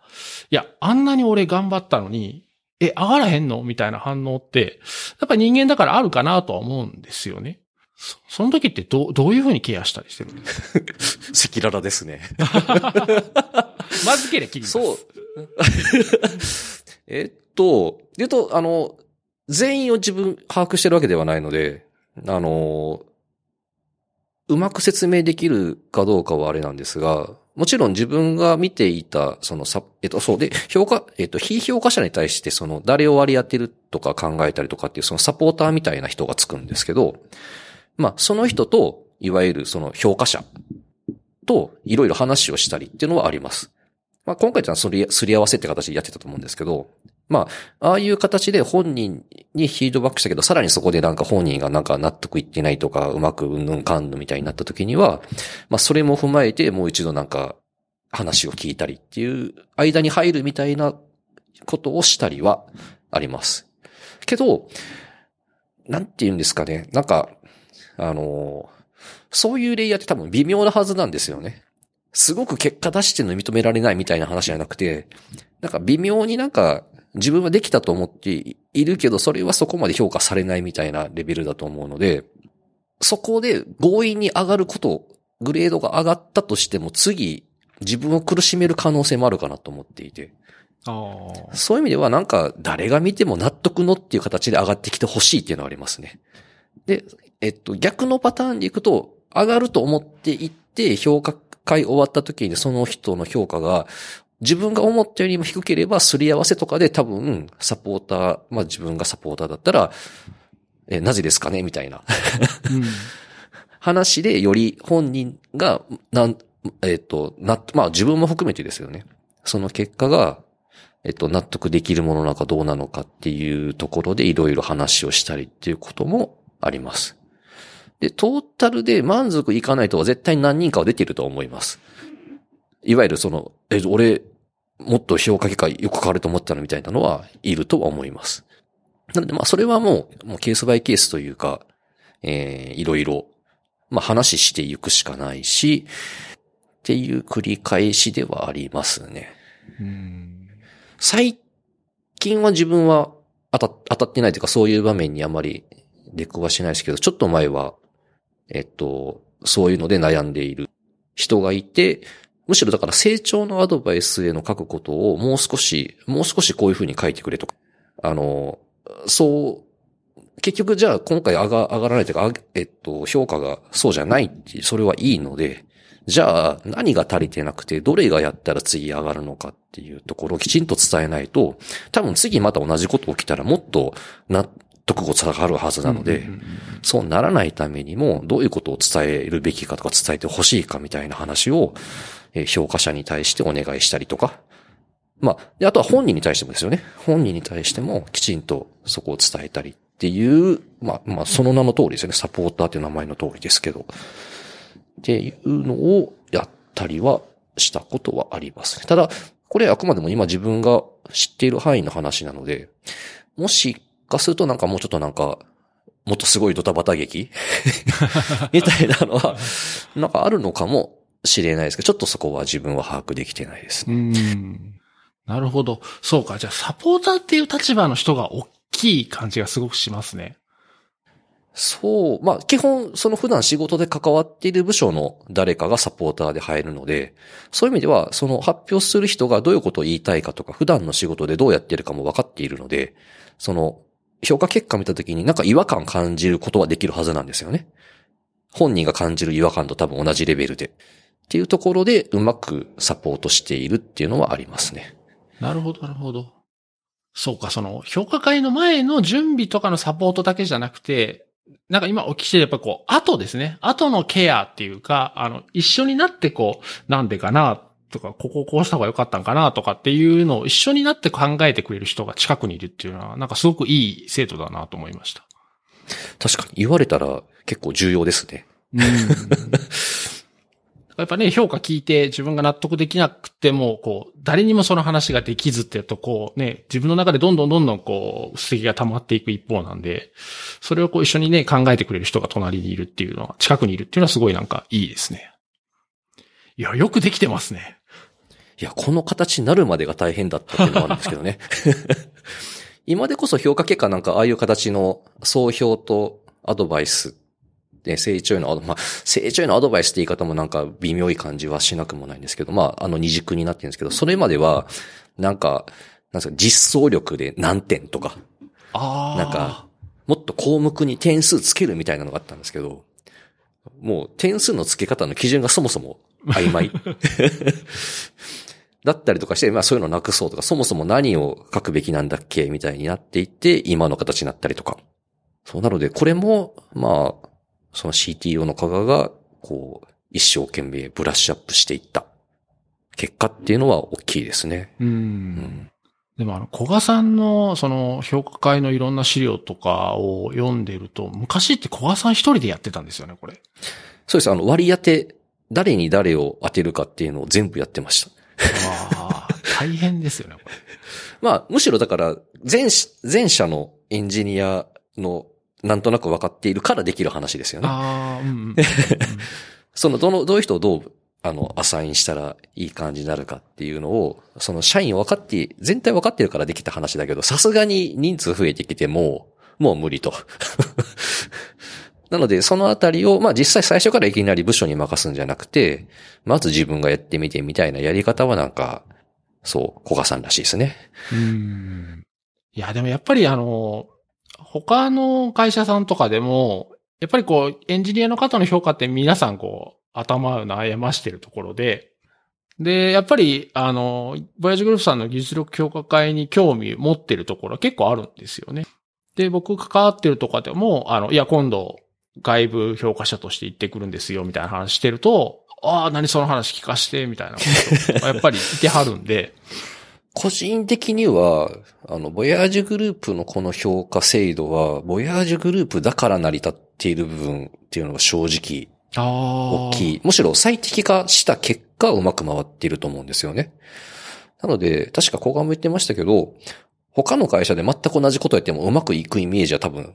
S1: いや、あんなに俺頑張ったのに、え、上がらへんの？みたいな反応って、やっぱ人間だからあるかなとは思うんですよね。そその時ってどう、どういうふうにケアしたりしてるんですか？
S2: 赤裸々ですね。
S1: まずけれ
S2: そう。えっと、言うと、あの、全員を自分把握してるわけではないので、あの、うまく説明できるかどうかはあれなんですが、もちろん自分が見ていた、そのさ、えっと、そうで、評価、えっと、非評価者に対して、その、誰を割り当てるとか考えたりとかっていう、そのサポーターみたいな人がつくんですけど、まあ、その人と、いわゆるその評価者といろいろ話をしたりっていうのはあります。まあ、今回はそれ、すり合わせって形でやってたと思うんですけど、まあ、ああいう形で本人にフィードバックしたけど、さらにそこでなんか本人がなんか納得いってないとか、うまくうんぬんかんぬみたいになった時には、まあ、それも踏まえてもう一度なんか話を聞いたりっていう間に入るみたいなことをしたりはあります。けど、なんて言うんですかね。なんか、あの、そういうレイヤーって多分微妙なはずなんですよね。すごく結果出してるの認められないみたいな話じゃなくて、なんか微妙になんか自分はできたと思っているけど、それはそこまで評価されないみたいなレベルだと思うので、そこで強引に上がること、グレードが上がったとしても次、自分を苦しめる可能性もあるかなと思っていて。そういう意味ではなんか誰が見ても納得のっていう形で上がってきてほしいっていうのはありますね。で、えっと、逆のパターンでいくと、上がると思っていって評価会終わった時にその人の評価が自分が思ったよりも低ければすり合わせとかで多分サポーター、まあ自分がサポーターだったら、え、なぜですかね？みたいなうん、話でより本人が、なん、えっ、と、な、まあ自分も含めてですよね。その結果が、えっと、納得できるものなのかどうなのかっていうところでいろいろ話をしたりっていうこともあります。で、トータルで満足いかないとは絶対何人かは出てると思います。いわゆるその、え、俺、もっと評価結果よく変わると思ったのみたいなのはいるとは思います。なのでまあそれはもう、もうケースバイケースというか、えー、いろいろ、まあ話していくしかないし、っていう繰り返しではありますね。最近は自分は当た当たってないというかそういう場面にあまり出くはしないですけど、ちょっと前は、えっと、そういうので悩んでいる人がいて、むしろだから成長のアドバイスへの書くことをもう少し、もう少しこういうふうに書いてくれとか、あの、そう、結局じゃあ今回上が上がらないというか、えっと、評価がそうじゃないって、それはいいので、じゃあ何が足りてなくて、どれがやったら次上がるのかっていうところをきちんと伝えないと、多分次また同じこと起きたらもっと納得が下がるはずなので、そうならないためにも、どういうことを伝えるべきかとか伝えてほしいかみたいな話を、え評価者に対してお願いしたりとか、まあ、で、あとは本人に対してもですよね。本人に対してもきちんとそこを伝えたりっていう、まあ、まあ、その名の通りですよね。サポーターっていう名前の通りですけど。っていうのをやったりはしたことはありますね。ただ、これあくまでも今自分が知っている範囲の話なので、もしかするとなんかもうちょっとなんか、もっとすごいドタバタ劇？みたいなのは、なんかあるのかもしれないですけど、ちょっとそこは自分は把握できてないですね。
S1: うんなるほど。そうか。じゃあ、サポーターっていう立場の人が大きい感じがすごくしますね。
S2: そう。まあ、基本、その普段仕事で関わっている部署の誰かがサポーターで入るので、そういう意味では、その発表する人がどういうことを言いたいかとか、普段の仕事でどうやってるかも分かっているので、その、評価結果見たときになんか違和感感じることはできるはずなんですよね。本人が感じる違和感と多分同じレベルで。っていうところでうまくサポートしているっていうのはありますね。
S1: なるほど、なるほど。そうか、その、評価会の前の準備とかのサポートだけじゃなくて、なんか今お聞きしてやっぱこう、後ですね。後のケアっていうか、あの、一緒になってこう、なんでかなとか、こここうした方が良かったんかなとかっていうのを一緒になって考えてくれる人が近くにいるっていうのは、なんかすごくいい制度だなと思いました。
S2: 確かに言われたら結構重要ですね。うん
S1: やっぱね、評価聞いて自分が納得できなくても、こう、誰にもその話ができずってやと、こうね、自分の中でどんどんどんどんこう、素敵が溜まっていく一方なんで、それをこう一緒にね、考えてくれる人が隣にいるっていうのは、近くにいるっていうのはすごいなんかいいですね。いや、よくできてますね。
S2: いや、この形になるまでが大変だったっていうのはあるんですけどね。今でこそ評価結果なんかああいう形の総評とアドバイスね、成長への、まあ、成長へのアドバイスって言い方もなんか微妙い感じはしなくもないんですけど、まあ、あの二軸になってるんですけど、それまでは、なんか、なんですか、実装力で何点とか、なんか、もっと項目に点数つけるみたいなのがあったんですけど、もう点数の付け方の基準がそもそも曖昧。だったりとかして、まあそういうのなくそうとか、そもそも何を書くべきなんだっけみたいになっていって、今の形になったりとか。そうなので、これも、まあ、その CTO の加賀が、こう、一生懸命ブラッシュアップしていった結果っていうのは大きいですね。
S1: うん。うんでもあの、小賀さんの、その、評価会のいろんな資料とかを読んでると、昔って小賀さん一人でやってたんですよね、これ。
S2: そうです。あの、割り当て、誰に誰を当てるかっていうのを全部やってました。
S1: ああ、大変ですよね、これ。
S2: まあ、むしろだから、前、前者のエンジニアのなんとなく分かっているからできる話ですよね。
S1: ああ、うんうんうんうん。
S2: その、どの、どういう人をどう、あの、アサインしたらいい感じになるかっていうのを、その社員分かって、全体分かってるからできた話だけど、さすがに人数増えてきても、もう無理と。なので、そのあたりを、まあ実際最初からいきなり部署に任すんじゃなくて、まず自分がやってみてみたいなやり方はなんか、そう、小賀さんらしいですね。
S1: うん。いや、でもやっぱりあの、他の会社さんとかでも、やっぱりこう、エンジニアの方の評価って皆さんこう、頭を悩ましてるところで、で、やっぱり、あの、ボヤジグループさんの技術力評価会に興味持ってるところは結構あるんですよね。で、僕関わってるとかでも、あの、いや、今度、外部評価者として行ってくるんですよ、みたいな話してると、ああ、何その話聞かして、みたいなこと、やっぱりいてはるんで、
S2: 個人的には、あの、ボヤージュグループのこの評価制度は、ボヤージュグループだから成り立っている部分っていうのが正直。大きい。むしろ最適化した結果うまく回っていると思うんですよね。なので、確か小川も言ってましたけど、他の会社で全く同じことやってもうまくいくイメージは多分、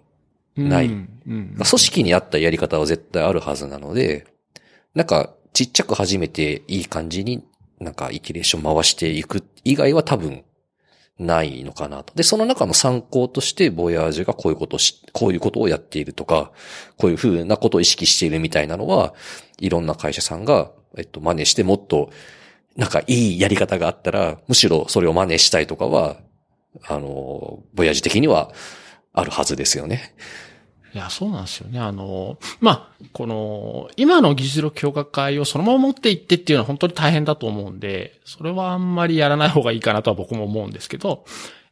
S2: ない
S1: うんうん
S2: 組織に合ったやり方は絶対あるはずなので、なんか、ちっちゃく始めていい感じになんかイテレーション回していく以外は多分ないのかなと。で、その中の参考として、ボヤージュがこういうことをし、こういうことをやっているとか、こういうふうなことを意識しているみたいなのは、いろんな会社さんが、えっと、真似してもっと、なんかいいやり方があったら、むしろそれを真似したいとかは、あの、ボヤージュ的にはあるはずですよね。
S1: いや、そうなんですよね。あの、まあ、この、今の技術力評価会をそのまま持っていってっていうのは本当に大変だと思うんで、それはあんまりやらない方がいいかなとは僕も思うんですけど、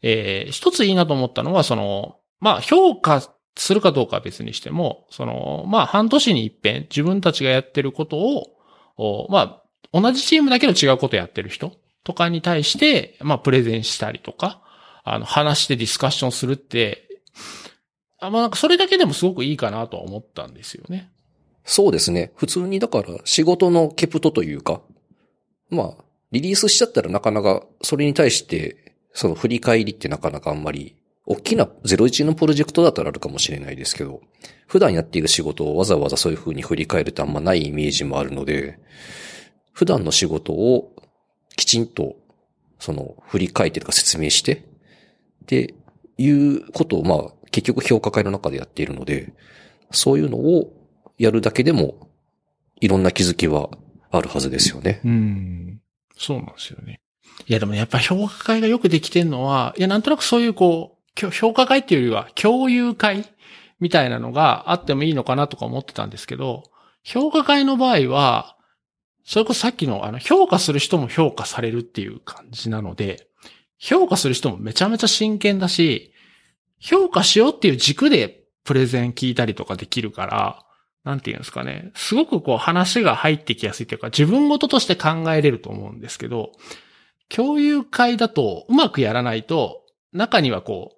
S1: えー一ついいなと思ったのは、その、まあ、評価するかどうかは別にしても、その、まあ、半年に一遍自分たちがやってることを、まあ、同じチームだけど違うことやってる人とかに対して、まあ、プレゼンしたりとか、あの、話してディスカッションするって、あまあ、なんかそれだけでもすごくいいかなとは思ったんですよね。
S2: そうですね。普通にだから仕事のケプトというか、まあ、リリースしちゃったらなかなかそれに対して、その振り返りってなかなかあんまり、大きな01のプロジェクトだったらあるかもしれないですけど、普段やっている仕事をわざわざそういう風に振り返るってあんまないイメージもあるので、普段の仕事をきちんと、その、振り返ってとか説明して、っていうことを、まあ、結局評価会の中でやっているので、そういうのをやるだけでも、いろんな気づきはあるはずですよね。
S1: うん。そうなんですよね。いや、でも、やっぱ評価会がよくできてんのは、いや、なんとなくそういうこう、評価会っていうよりは共有会みたいなのがあってもいいのかなとか思ってたんですけど、評価会の場合は、それこそさっきのあの、評価する人も評価されるっていう感じなので、評価する人もめちゃめちゃ真剣だし、評価しようっていう軸でプレゼン聞いたりとかできるから、なんていうんですかね。すごくこう話が入ってきやすいというか、自分ごととして考えれると思うんですけど、共有会だとうまくやらないと、中にはこう、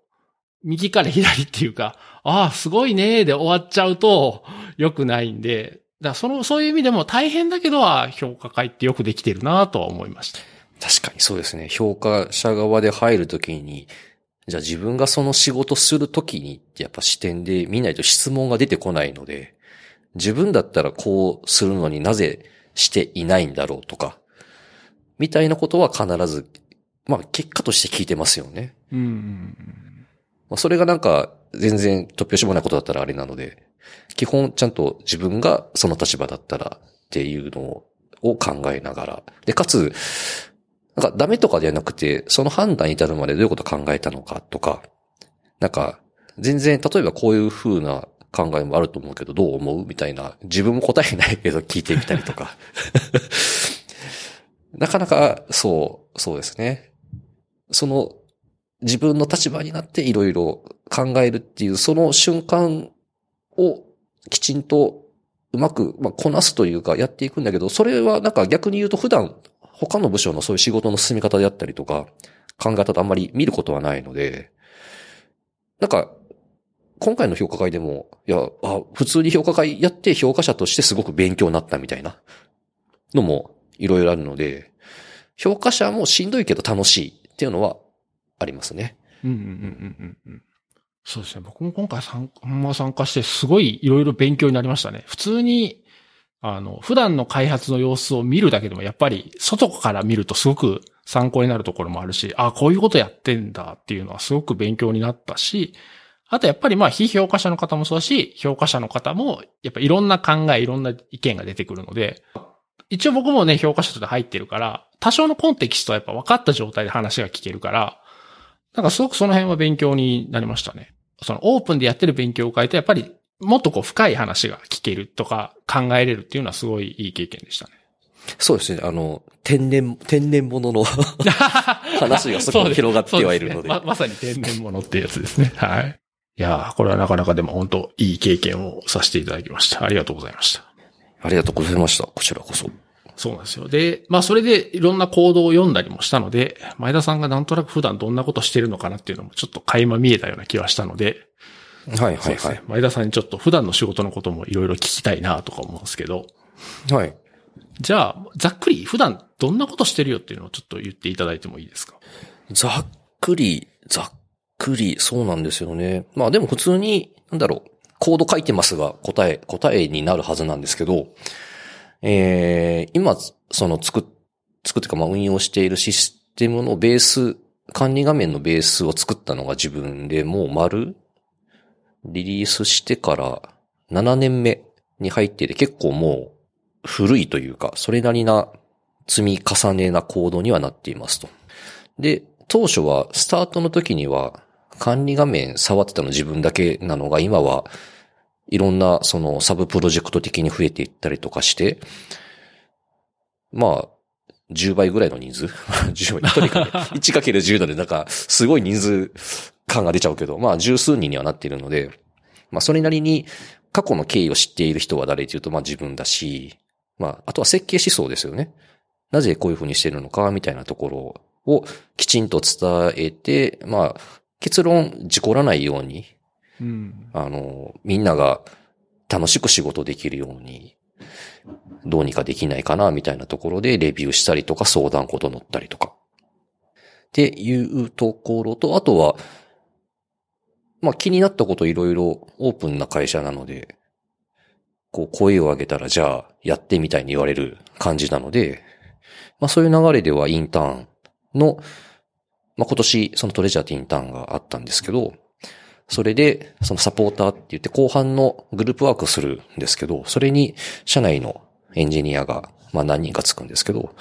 S1: 右から左っていうか、ああ、すごいねーで終わっちゃうと良くないんで、だからその、そういう意味でも大変だけどは評価会ってよくできてるなとは思いました。
S2: 確かにそうですね。評価者側で入るときに、じゃあ自分がその仕事するときにってやっぱ視点で見ないと質問が出てこないので、自分だったらこうするのになぜしていないんだろうとか、みたいなことは必ず、まあ結果として聞いてますよね。
S1: うんうん
S2: まあ、それがなんか全然突拍子もないことだったらあれなので、基本ちゃんと自分がその立場だったらっていうのを考えながら、で、かつ、なんかダメとかではなくて、その判断に至るまでどういうことを考えたのかとか、なんか、全然、例えばこういう風な考えもあると思うけど、どう思うみたいな、自分も答えないけど聞いてみたりとか。なかなか、そう、そうですね。その、自分の立場になっていろいろ考えるっていう、その瞬間をきちんとうまく、まあ、こなすというかやっていくんだけど、それはなんか逆に言うと普段他の部署のそういう仕事の進み方であったりとか、考え方とあんまり見ることはないので、なんか、今回の評価会でも、いや、あ、普通に評価会やって評価者としてすごく勉強になったみたいなのもいろいろあるので、評価者もしんどいけど楽しいっていうのはありますね。
S1: うん。うんうんうんうん。そうですね。僕も今回参加参加してすごいいろいろ勉強になりましたね。普通に、あの、普段の開発の様子を見るだけでもやっぱり外から見るとすごく参考になるところもあるし、ああ、こういうことやってんだっていうのはすごく勉強になったし、あとやっぱりまあ非評価者の方もそうだし、評価者の方もやっぱいろんな考え、いろんな意見が出てくるので、一応僕もね、評価者として入ってるから、多少のコンテキストはやっぱ分かった状態で話が聞けるから、なんかすごくその辺は勉強になりましたね。そのオープンでやってる勉強会とやっぱりもっとこう深い話が聞けるとか考えれるっていうのはすごいいい経験でしたね。
S2: そうですね。あの、天然、天然物の 話がそこに広がってはいるので。で
S1: ね、ま、まさに天然物ってやつですね。はい。いやこれはなかなかでも本当いい経験をさせていただきました。ありがとうございました。
S2: ありがとうございました。こちらこそ。
S1: そうなんですよ。で、まあそれでいろんな行動を読んだりもしたので、前田さんがなんとなく普段どんなことしてるのかなっていうのもちょっと垣間見えたような気はしたので、
S2: はいはいはい。ね、
S1: 前田さんにちょっと普段の仕事のこともいろいろ聞きたいなとか思うんですけど。
S2: はい。
S1: じゃあ、ざっくり普段どんなことしてるよっていうのをちょっと言っていただいてもいいですか？
S2: ざっくり、ざっくり、そうなんですよね。まあでも普通に、なんだろう、コード書いてますが答え、答えになるはずなんですけど、えー、今、その作っ、作ってかまあ運用しているシステムのベース、管理画面のベースを作ったのが自分でもう丸リリースしてから7年目に入ってて結構もう古いというか、それなりな積み重ねなコードにはなっていますと。で、当初はスタートの時には管理画面触ってたの自分だけなのが今はいろんなそのサブプロジェクト的に増えていったりとかして、まあ、10倍ぐらいの人数 ?10 倍？とにかく 1×10 なのでなんかすごい人数感が出ちゃうけど、まあ十数人にはなっているので、まあそれなりに過去の経緯を知っている人は誰っていうと、まあ自分だし、まああとは設計思想ですよね。なぜこういうふうにしてるのか、みたいなところをきちんと伝えて、まあ結論事故らないように、
S1: うん、
S2: あの、みんなが楽しく仕事できるように、どうにかできないかな、みたいなところでレビューしたりとか相談こと乗ったりとか。っていうところと、あとは、まあ気になったこといろいろオープンな会社なので、こう声を上げたらじゃあやってみたいに言われる感じなので、まあそういう流れではインターンの、まあ今年そのトレジャーってインターンがあったんですけど、それでそのサポーターって言って後半のグループワークするんですけど、それに社内のエンジニアがまあ何人かつくんですけど、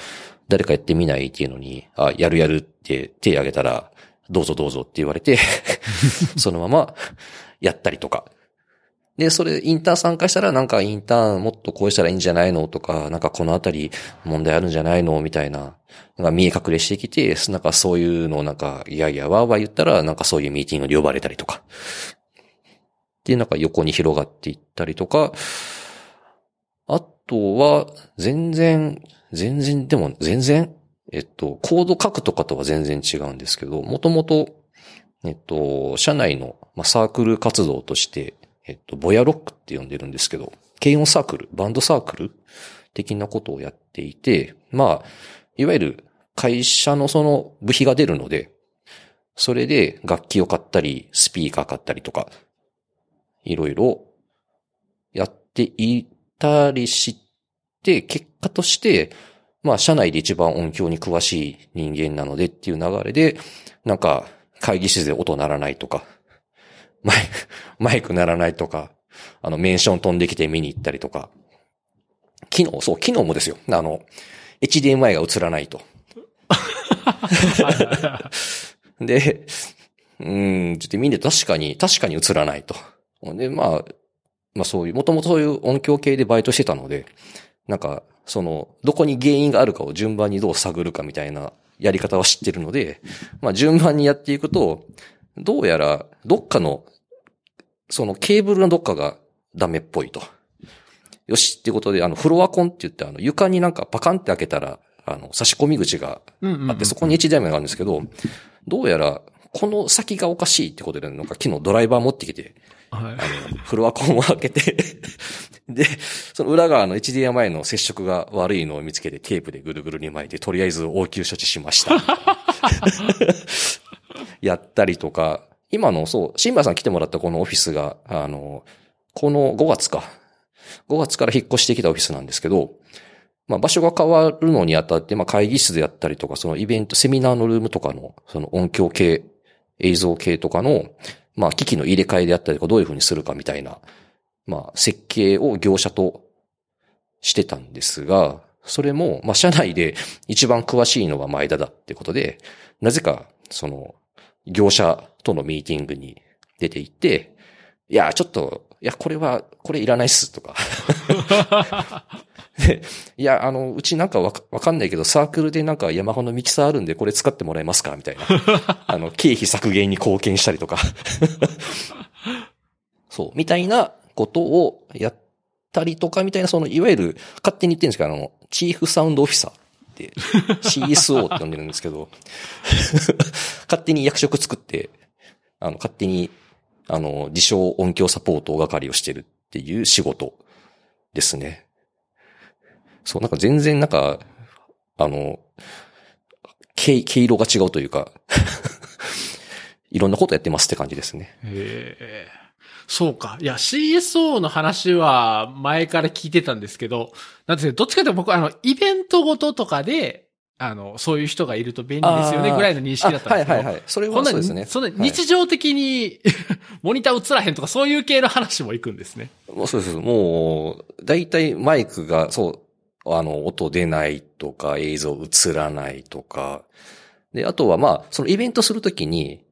S2: 誰かやってみないっていうのに、あ、やるやるって手挙げたら、どうぞどうぞって言われて そのままやったりとか。で、それ、インターン参加したら、なんかインターンもっとこうしたらいいんじゃないのとか、なんかこのあたり問題あるんじゃないのみたいな、なんか見え隠れしてきて、なんかそういうのをなんか、いやいや、わーわー言ったら、なんかそういうミーティングに呼ばれたりとか。で、なんか横に広がっていったりとか、あとは、全然、全然、でも全然、えっと、コード書くとかとは全然違うんですけど、もともと、えっと、社内の、まあ、サークル活動として、えっと、ボヤロックって呼んでるんですけど、軽音サークル、バンドサークル的なことをやっていて、まあ、いわゆる会社のその部費が出るので、それで楽器を買ったり、スピーカー買ったりとか、いろいろやっていたりして、結果として、まあ、社内で一番音響に詳しい人間なのでっていう流れで、なんか、会議室で音鳴らないとか、マイク、マイク鳴らないとか、あの、メンション飛んできて見に行ったりとか、機能、そう、機能もですよ。あの、HDMI が映らないと。で、うん、ちょっと見て確かに、確かに映らないと。で、まあ、まあそういう、もともとそういう音響系でバイトしてたので、なんか、その、どこに原因があるかを順番にどう探るかみたいなやり方は知ってるので、まあ順番にやっていくと、どうやら、どっかの、そのケーブルのどっかがダメっぽいと。よしってことで、あの、フロアコンって言って、あの、床になんかパカンって開けたら、あの、差し込み口があって、そこに HDMI があるんですけど、どうやら、この先がおかしいってことで、なんか昨日ドライバー持ってきて、はい、あの、フロアコンを開けて で、その裏側の HDMI の接触が悪いのを見つけてテープでぐるぐるに巻いて、とりあえず応急処置しました。やったりとか、今の、そう、新村さん来てもらったこのオフィスが、あの、この5月か。5月から引っ越してきたオフィスなんですけど、まあ場所が変わるのにあたって、まあ会議室であったりとか、そのイベント、セミナーのルームとかの、その音響系、映像系とかの、まあ機器の入れ替えであったりとか、どういうふうにするかみたいな、まあ設計を業者としてたんですが、それも、まあ社内で一番詳しいのは前田だってことで、なぜか、その、業者とのミーティングに出て行って、いや、ちょっと、いや、これは、これいらないっす、とか。で、いや、あの、うちなんかわわかんないけど、サークルでなんかヤマハのミキサーあるんで、これ使ってもらえますかみたいな。あの、経費削減に貢献したりとか。そう、みたいなことをやったりとか、みたいな、その、いわゆる、勝手に言ってるんですけど、あの、チーフサウンドオフィサーって、CSO って呼んでるんですけど、勝手に役職作って、あの、勝手に、あの、自称音響サポート係をしてるっていう仕事ですね。そう、なんか全然なんか、あの、毛、毛色が違うというか いろんなことやってますって感じですね。
S1: へえ。そうか。いや、CSO の話は前から聞いてたんですけど、なんですどっちかというと僕、あの、イベントごととかで、あの、そういう人がいると便利ですよねぐらいの認識だったんですけど。はいはいはい。
S2: それはそうですね。
S1: そんな日常的に、モニター映らへんとかそういう系の話もいくんですね。
S2: もうそうです。もう、大体マイクが、そう、あの、音出ないとか、映像映らないとか。で、あとはまあ、そのイベントするときに、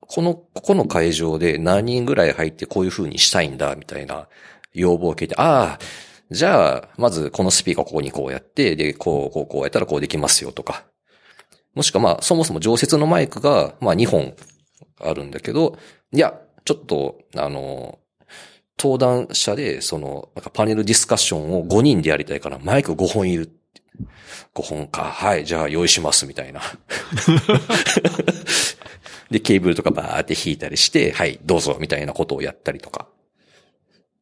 S2: この、ここの会場で何人ぐらい入ってこういう風にしたいんだ、みたいな要望を聞いて、ああ、じゃあ、まずこのスピーカーここにこうやって、で、こう、こう、こうやったらこうできますよとか。もしくはまあ、そもそも常設のマイクが、まあ2本あるんだけど、いや、ちょっと、あの、登壇者で、その、なんかパネルディスカッションを5人でやりたいから、マイク5本いる。5本か。はい、じゃあ用意します、みたいな。で、ケーブルとかバーって引いたりして、はい、どうぞ、みたいなことをやったりとか。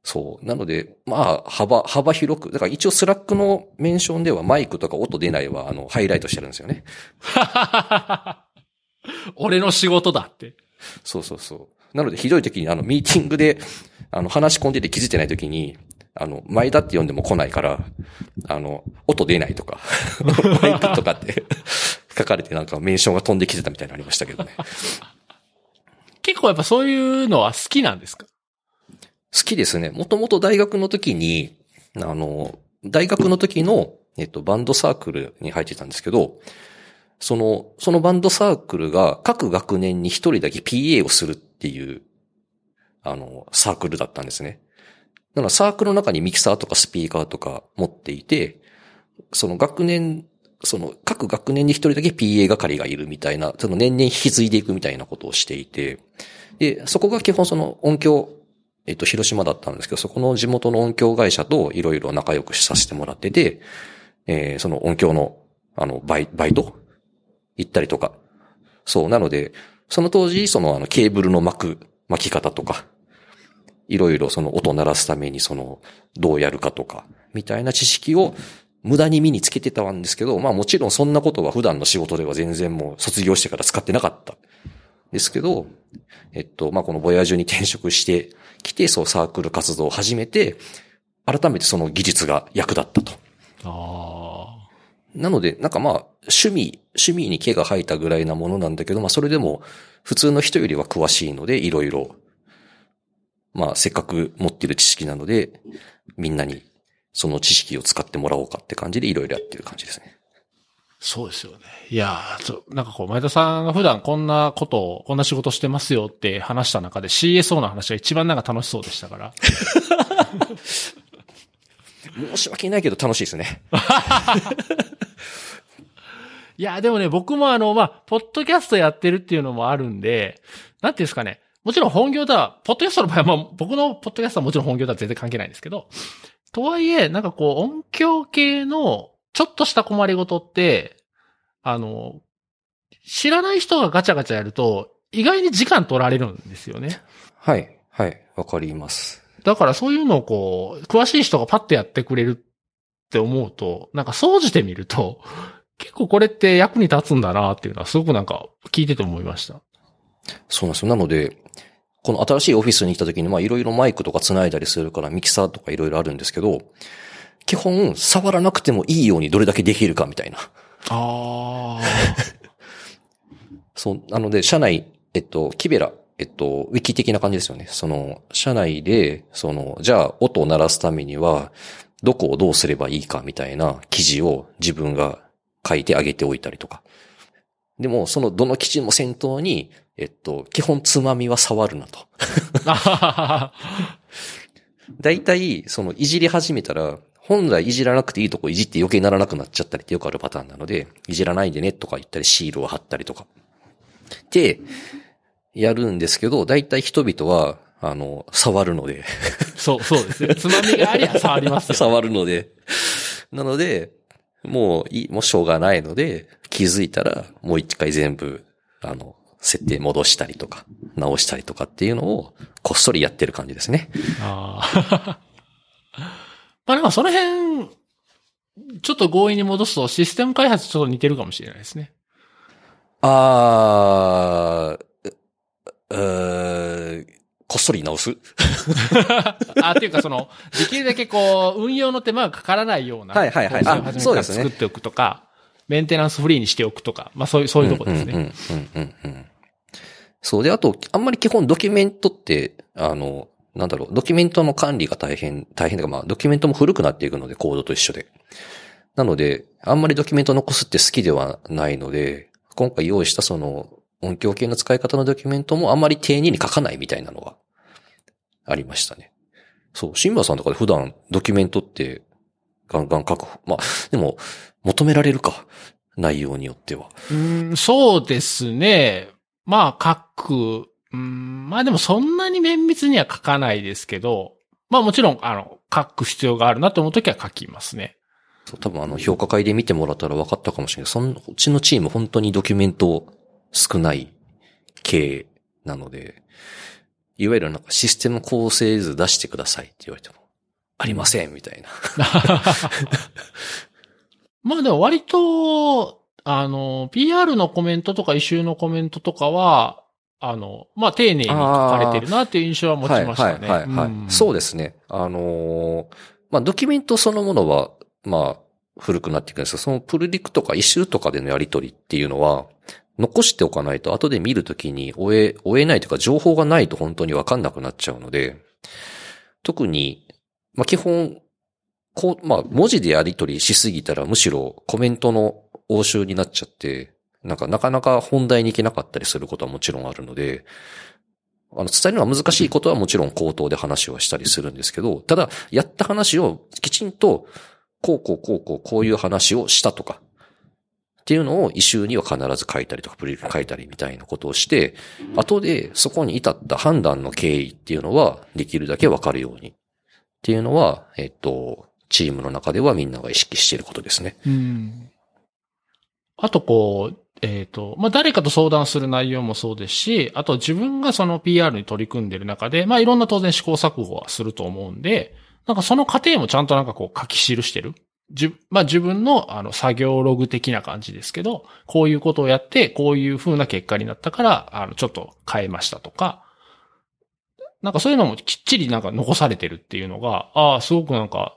S2: そう。なので、まあ、幅、幅広く。だから一応スラックのメンションではマイクとか音出ないは、あの、ハイライトしてるんですよね。
S1: 俺の仕事だって。
S2: そうそうそう。なので、ひどい時に、あの、ミーティングで、あの、話し込んでて気づいてない時に、あの、前田って呼んでも来ないから、あの、音出ないとか、マイクとかって書かれてなんかメンションが飛んできてたみたいになりましたけどね。
S1: 結構やっぱそういうのは好きなんですか？
S2: 好きですね。もともと大学の時に、あの、大学の時の、えっと、バンドサークルに入ってたんですけど、その、そのバンドサークルが各学年に一人だけ PA をするっていう、あの、サークルだったんですね。だからサークルの中にミキサーとかスピーカーとか持っていて、その学年、その各学年に一人だけ PA 係がいるみたいな、その年々引き継いでいくみたいなことをしていて、で、そこが基本その音響、えっと、広島だったんですけど、そこの地元の音響会社といろいろ仲良くさせてもらってて、えー、その音響の、あの、バイ、バイト？行ったりとか。そう、なので、その当時、その、あの、ケーブルの巻く、巻き方とか、いろいろその音を鳴らすためにその、どうやるかとか、みたいな知識を無駄に身につけてたんですけど、まあもちろんそんなことは普段の仕事では全然もう卒業してから使ってなかった。ですけど、えっと、まあこのボヤージュに転職してきて、そうサークル活動を始めて、改めてその技術が役立ったと。
S1: ああ。
S2: なので、なんかまあ、趣味、趣味に毛が生えたぐらいなものなんだけど、まあそれでも普通の人よりは詳しいので、いろいろ、まあせっかく持ってる知識なので、みんなにその知識を使ってもらおうかって感じでいろいろやってる感じですね。
S1: そうですよね。いやー、なんかこう、前田さんが普段こんなことを、こんな仕事してますよって話した中で CSO の話が一番なんか楽しそうでしたから。
S2: 申し訳ないけど楽しいですね。
S1: いや、でもね、僕もあの、まあ、ポッドキャストやってるっていうのもあるんで、なんていうんですかね。もちろん本業とは、ポッドキャストの場合は、まあ、僕のポッドキャストはもちろん本業とは全然関係ないんですけど、とはいえ、なんかこう、音響系の、ちょっとした困りごとって、あの、知らない人がガチャガチャやると、意外に時間取られるんですよね。
S2: はい、はい、わかります。
S1: だからそういうのをこう、詳しい人がパッとやってくれるって思うと、なんか総じてみると、結構これって役に立つんだなっていうのはすごくなんか聞いてて思いました。
S2: そうなんですよ。なので、この新しいオフィスに来た時に、まあいろいろマイクとか繋いだりするから、ミキサーとかいろいろあるんですけど、基本、触らなくてもいいようにどれだけできるかみたいな。
S1: ああ。
S2: そう、なので、社内、えっと、キベラ、えっと、ウィキ的な感じですよね。その、社内で、その、じゃあ、音を鳴らすためには、どこをどうすればいいかみたいな記事を自分が書いてあげておいたりとか。でも、そのどの記事も先頭に、えっと、基本つまみは触るなと。大体、その、いじり始めたら、本来いじらなくていいとこいじって余計にならなくなっちゃったりってよくあるパターンなので、いじらないでねとか言ったりシールを貼ったりとか。で、やるんですけど、大体人々は、あの、触るので。
S1: そう、そうですね。つまみがありゃ触りますよ。
S2: 触るので。なので、もういい、もうしょうがないので、気づいたら、もう一回全部、あの、設定戻したりとか、直したりとかっていうのを、こっそりやってる感じですね。
S1: ああ。まあなんかその辺、ちょっと強引に戻すとシステム開発ちょっと似てるかもしれないですね。
S2: あー、こっそり直す？
S1: あ、っていうかその、できるだけこう、運用の手間がかからないような。
S2: はいはいはい
S1: 構成を初めから作っておくとか、メンテナンスフリーにしておくとか、まあそういう、そういうとこですね。
S2: うんうんうんうんうん。そうで、あと、あんまり基本ドキュメントって、あの、なんだろう、ドキュメントの管理が大変、大変だか、まあ、ドキュメントも古くなっていくので、コードと一緒で。なので、あんまりドキュメント残すって好きではないので、今回用意したその、音響系の使い方のドキュメントもあんまり丁寧に書かないみたいなのがありましたね。そう、シンバさんとかで普段ドキュメントってガンガン書く。まあ、でも、求められるか。内容によっては。
S1: うん、そうですね。まあ、書く。うん、まあでもそんなに綿密には書かないですけど、まあもちろん、あの、書く必要があるなと思うときは書きますね。
S2: そう多分あの、評価会で見てもらったら分かったかもしれない。その、うちのチーム本当にドキュメント少ない系なので、いわゆるなんかシステム構成図出してくださいって言われても、ありませんみたいな。
S1: まあでも割と、あの、PR のコメントとか、イシューのコメントとかは、あの、まあ丁寧に書かれてるなっていう印象は持ちましたね。
S2: はいはいはい、はい
S1: うん
S2: そうですね。あのーまあドキュメントそのものは、まあ古くなっていくんですけど、そのプルリクとかイシューとかでのやり取りっていうのは、残しておかないと後で見るときに終え、終えないというか情報がないと本当にわかんなくなっちゃうので、特に、まあ基本、こう、まあ文字でやり取りしすぎたらむしろコメントの応酬になっちゃって、なんかなかなか本題に行けなかったりすることはもちろんあるので、あの、伝えるのは難しいことはもちろん口頭で話はしたりするんですけど、ただ、やった話をきちんと、こうこうこうこうこういう話をしたとか、っていうのを一周には必ず書いたりとか、プリル書いたりみたいなことをして、後でそこに至った判断の経緯っていうのは、できるだけわかるように。っていうのは、えっと、チームの中ではみんなが意識していることですね。
S1: うん。あとこう、えっ、と、まあ、誰かと相談する内容もそうですし、あと自分がその PR に取り組んでる中で、まあ、いろんな当然試行錯誤はすると思うんで、なんかその過程もちゃんとなんかこう書き記してる。じまあ、自分のあの作業ログ的な感じですけど、こういうことをやって、こういう風な結果になったから、あの、ちょっと変えましたとか、なんかそういうのもきっちりなんか残されてるっていうのが、ああ、すごくなんか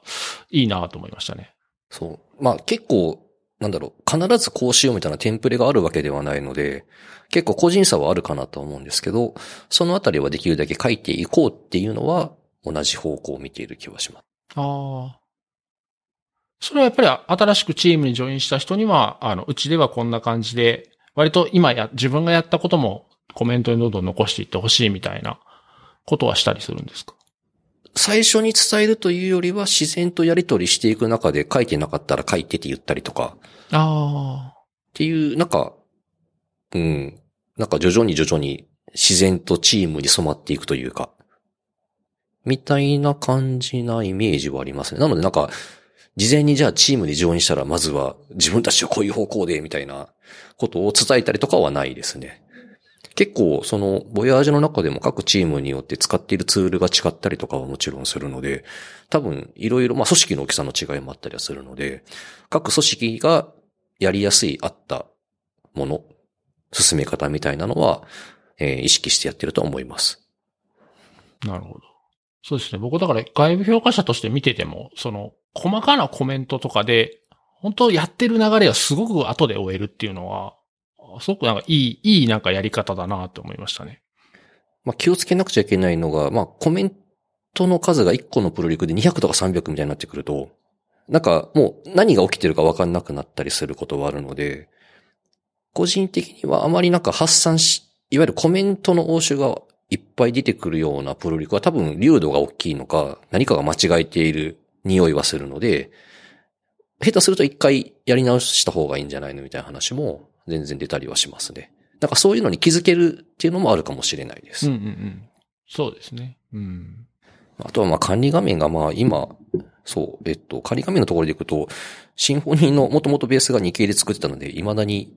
S1: いいなと思いましたね。
S2: そう。まあ結構、なんだろう、必ずこうしようみたいなテンプレがあるわけではないので、結構個人差はあるかなと思うんですけど、そのあたりはできるだけ書いていこうっていうのは、同じ方向を見ている気はします。
S1: ああ。それはやっぱり新しくチームにジョインした人には、あの、うちではこんな感じで、割と今や、自分がやったこともコメントにどんどん残していってほしいみたいなことはしたりするんですか？
S2: 最初に伝えるというよりは自然とやり取りしていく中で書いてなかったら書いてって言ったりとか、
S1: あ
S2: っていう、なんか、うん、なんか徐々に徐々に自然とチームに染まっていくというか、みたいな感じなイメージはありますね。なのでなんか、事前にじゃあチームにジョインしたらまずは自分たちはこういう方向でみたいなことを伝えたりとかはないですね。結構そのボヤージュの中でも各チームによって使っているツールが違ったりとかはもちろんするので、多分いろいろ、まあ組織の大きさの違いもあったりはするので、各組織がやりやすいあったもの、進め方みたいなのは、えー意識してやってると思います。
S1: なるほど。そうですね。僕だから外部評価者として見てても、その、細かなコメントとかで、本当やってる流れがすごく後で終えるっていうのは、すごくなんかいい、いいなんかやり方だなって思いましたね。
S2: まあ、気をつけなくちゃいけないのが、まあ、コメントの数が1個のプロリクで200とか300みたいになってくると、なんかもう何が起きてるか分かんなくなったりすることはあるので、個人的にはあまりなんか発散し、いわゆるコメントの応酬がいっぱい出てくるようなプロリクは多分流度が大きいのか、何かが間違えている匂いはするので、下手すると一回やり直した方がいいんじゃないのみたいな話も全然出たりはしますね。なんかそういうのに気づけるっていうのもあるかもしれないです。
S1: うんうんうん。そうですね。うん。
S2: あとはまあ管理画面がまあ今、そう、えっと、管理画面のところでいくと、シンフォニーのもともとベースが 2K で作ってたので、未だに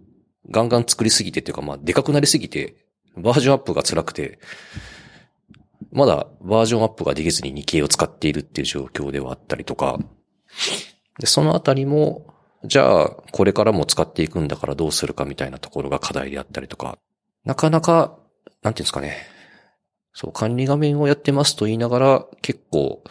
S2: ガンガン作りすぎてっていうかまあでかくなりすぎて、バージョンアップが辛くて、まだバージョンアップができずに 2K を使っているっていう状況ではあったりとか、で、そのあたりも、じゃあ、これからも使っていくんだからどうするかみたいなところが課題であったりとか、なかなか、なんていうんですかね。そう、管理画面をやってますと言いながら、結構、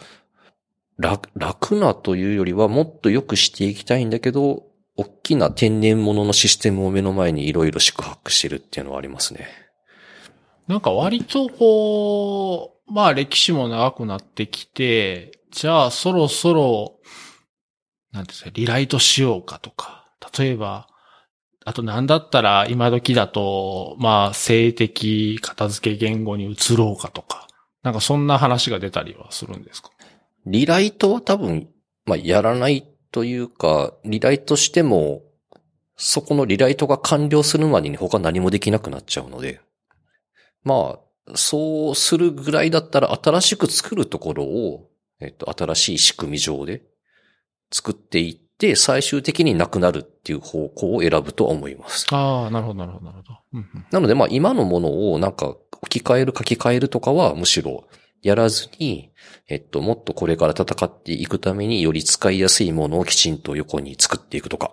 S2: 楽、楽なというよりはもっと良くしていきたいんだけど、大きな天然物のシステムを目の前にいろいろ宿泊してるっていうのはありますね。
S1: なんか割とこう、まあ歴史も長くなってきて、じゃあそろそろ、なんですか、リライトしようかとか。例えば、あとなんだったら今時だと、まあ性的片付け言語に移ろうかとか。なんかそんな話が出たりはするんですか？
S2: リライトは多分、まあ、やらないというか、リライトしても、そこのリライトが完了するまでに他何もできなくなっちゃうので、まあ、そうするぐらいだったら新しく作るところを、えっと、新しい仕組み上で作っていって、最終的になくなるっていう方向を選ぶとは思います。
S1: ああ、なるほど、なるほど、なるほど。うんうん
S2: なので、まあ今のものをなんか置き換える書き換えるとかはむしろやらずに、えっと、もっとこれから戦っていくためにより使いやすいものをきちんと横に作っていくとか、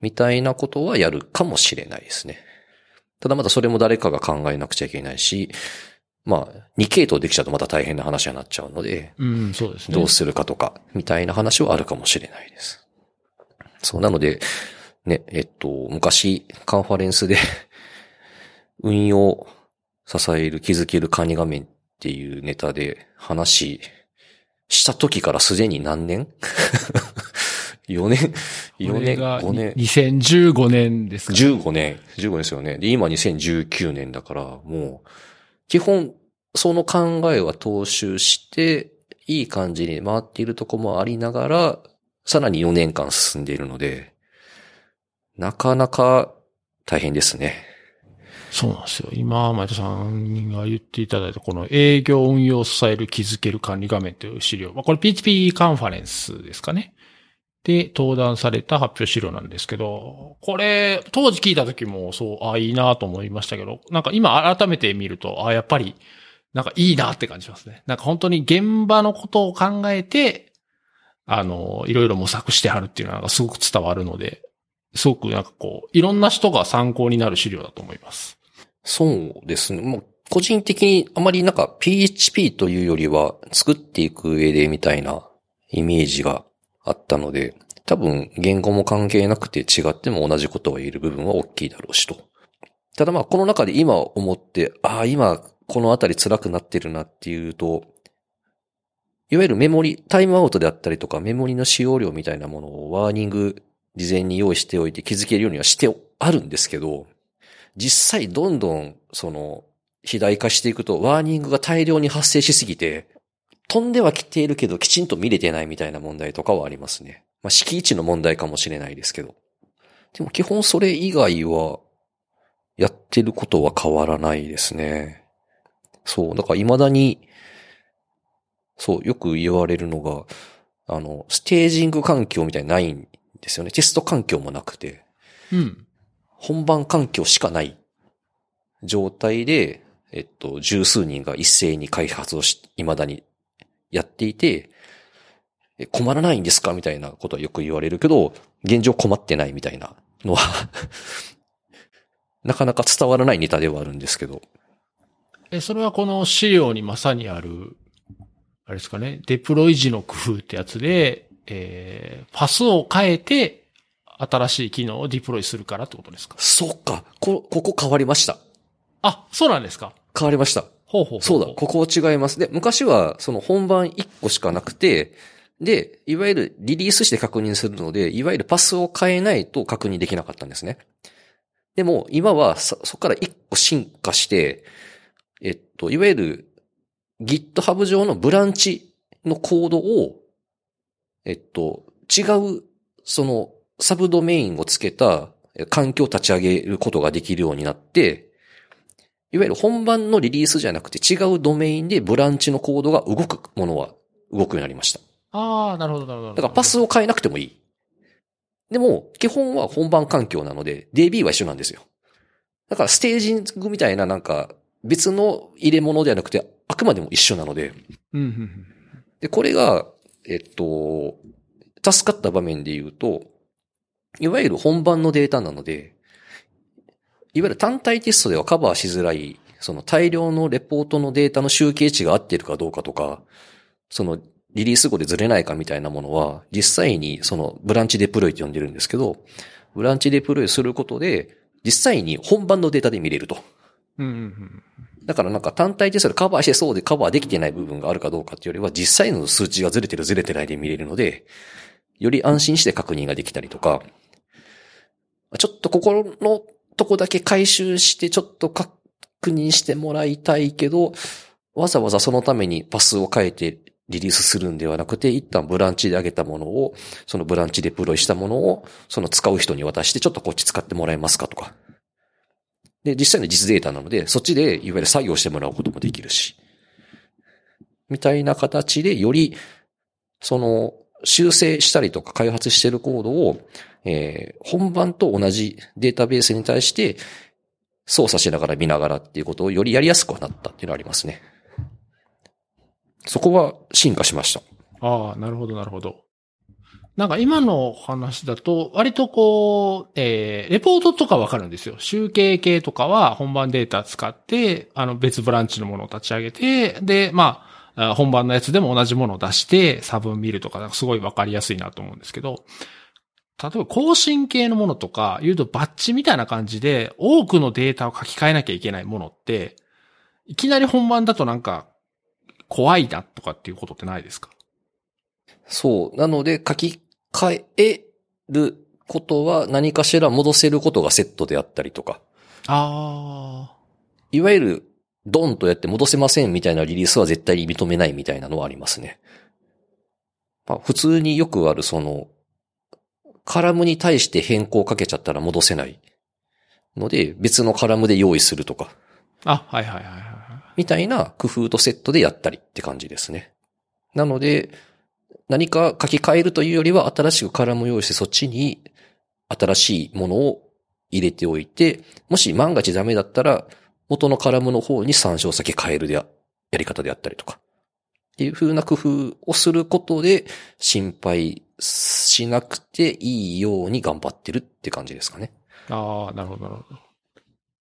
S2: みたいなことはやるかもしれないですね。ただまだそれも誰かが考えなくちゃいけないし、まあ、2系統できちゃうとまた大変な話になっちゃうので、
S1: うん、そうですね。
S2: どうするかとか、みたいな話はあるかもしれないです。そう、なので、ね、えっと、昔、カンファレンスで、運用を支える、気づける管理画面っていうネタで話した時からすでに何年 ?4 年 ?4 年？
S1: これが
S2: ?5 年
S1: ？2015年ですか、ね。
S2: 15年、15年ですよね。で、今2019年だから、もう、基本、その考えは踏襲して、いい感じに回っているとこもありながら、さらに4年間進んでいるので、なかなか大変ですね。
S1: そうなんですよ。今、前田さんが言っていただいた、この営業運用を支える気づける管理画面という資料。これ PHP カンファレンスですかね。で、登壇された発表資料なんですけど、これ、当時聞いた時も、そう、ああいいなと思いましたけど、なんか今改めて見ると、あやっぱり、なんかいいなって感じますね。なんか本当に現場のことを考えて、あの、いろいろ模索してはるっていうのがすごく伝わるので、すごくなんかこう、いろんな人が参考になる資料だと思います。
S2: そうですね。もう、個人的にあまりなんか PHP というよりは作っていく上でみたいなイメージがあったので、多分言語も関係なくて違っても同じことを言える部分は大きいだろうしと。ただまあこの中で今思って、ああ、今このあたり辛くなってるなっていうと、いわゆるメモリ、タイムアウトであったりとかメモリの使用量みたいなものをワーニング事前に用意しておいて気づけるようにはしてあるんですけど、実際どんどんその肥大化していくとワーニングが大量に発生しすぎて、飛んではきているけどきちんと見れてないみたいな問題とかはありますね。まあ敷地の問題かもしれないですけど。でも基本それ以外はやってることは変わらないですね。そう。だから未だに、そう、よく言われるのが、あの、ステージング環境みたいにないんですよね。テスト環境もなくて。
S1: うん。
S2: 本番環境しかない状態で、えっと、十数人が一斉に開発をし、未だにやっていて、え困らないんですか？みたいなことはよく言われるけど、現状困ってないみたいなのは なかなか伝わらないネタではあるんですけど。
S1: え、それはこの資料にまさにある、あれですかね、デプロイ時の工夫ってやつで、えー、パスを変えて、新しい機能をディプロイするからってことですか？
S2: そっか。こ、ここ変わりました。
S1: あ、そうなんですか
S2: 変わりました。
S1: ほうほう。
S2: そうだ、ここ違います。で、昔はその本番1個しかなくて、で、いわゆるリリースして確認するので、いわゆるパスを変えないと確認できなかったんですね。でも、今はそ、こから1個進化して、えっと、いわゆる GitHub 上のブランチのコードを、えっと、違う、その、サブドメインをつけた環境を立ち上げることができるようになって、いわゆる本番のリリースじゃなくて違うドメインでブランチのコードが動くものは動くようになりました。
S1: ああ、なるほど、なるほど。
S2: だからパスを変えなくてもいい。でも、基本は本番環境なので、DB は一緒なんですよ。だからステージングみたいななんか別の入れ物ではなくて、あくまでも一緒なので、
S1: うん、うんうん。
S2: で、これが、えっと、助かった場面で言うと、いわゆる本番のデータなので、いわゆる単体テストではカバーしづらい、その大量のレポートのデータの集計値が合ってるかどうかとか、そのリリース後でずれないかみたいなものは、実際にそのブランチデプロイって呼んでるんですけど、ブランチデプロイすることで、実際に本番のデータで見れると。
S1: うん、うんうん。
S2: だからなんか単体テストでカバーしてそうでカバーできてない部分があるかどうかっていうよりは実際の数値がずれてるずれてないで見れるので、より安心して確認ができたりとか、ちょっとここのとこだけ回収してちょっと確認してもらいたいけど、わざわざそのためにパスを変えてリリースするんではなくて、一旦ブランチで上げたものを、そのブランチでプロイしたものを、その使う人に渡して、ちょっとこっち使ってもらえますかとか。で、実際の実データなので、そっちでいわゆる作業してもらうこともできるし。みたいな形で、より、その、修正したりとか開発してるコードを、えー本番と同じデータベースに対して操作しながら見ながらっていうことをよりやりやすくはなったっていうのはありますね。そこは進化しました。
S1: ああ、なるほど、なるほど。なんか今の話だと、割とこう、えー、レポートとかわかるんですよ。集計系とかは本番データ使って、あの別ブランチのものを立ち上げて、で、まあ、本番のやつでも同じものを出して、差分見ると、かすごいわかりやすいなと思うんですけど、例えば更新系のものとか、言うとバッチみたいな感じで、多くのデータを書き換えなきゃいけないものって、いきなり本番だとなんか、怖いなとかっていうことってないですか？
S2: そう。なので書き換えることは何かしら戻せることがセットであったりとか。
S1: ああ。
S2: いわゆるドンとやって戻せませんみたいなリリースは絶対に認めないみたいなのはありますね。まあ、普通によくあるその、カラムに対して変更かけちゃったら戻せないので、別のカラムで用意するとか、
S1: あ、はいはいはいはい。
S2: みたいな工夫とセットでやったりって感じですね。なので、何か書き換えるというよりは新しくカラムを用意してそっちに新しいものを入れておいて、もし万が一ダメだったら元のカラムの方に参照先変えるであやり方であったりとか。っていう風な工夫をすることで心配しなくていいように頑張ってるって感じですかね。
S1: ああ、なるほどなるほど。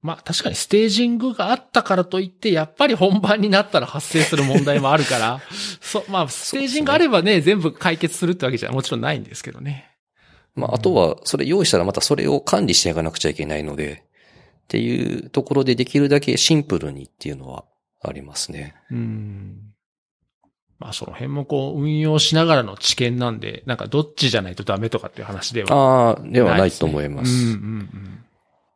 S1: まあ確かにステージングがあったからといって、やっぱり本番になったら発生する問題もあるから、そう、まあステージングあればね、全部解決するってわけじゃもちろんないんですけどね。
S2: まあ、あとは、それ用意したらまたそれを管理していかなくちゃいけないので、っていうところでできるだけシンプルにっていうのはありますね。
S1: うん。まあその辺もこう運用しながらの知見なんで、なんかどっちじゃないとダメとかっていう話では
S2: ああ、ではないと思います。
S1: うんうんうん。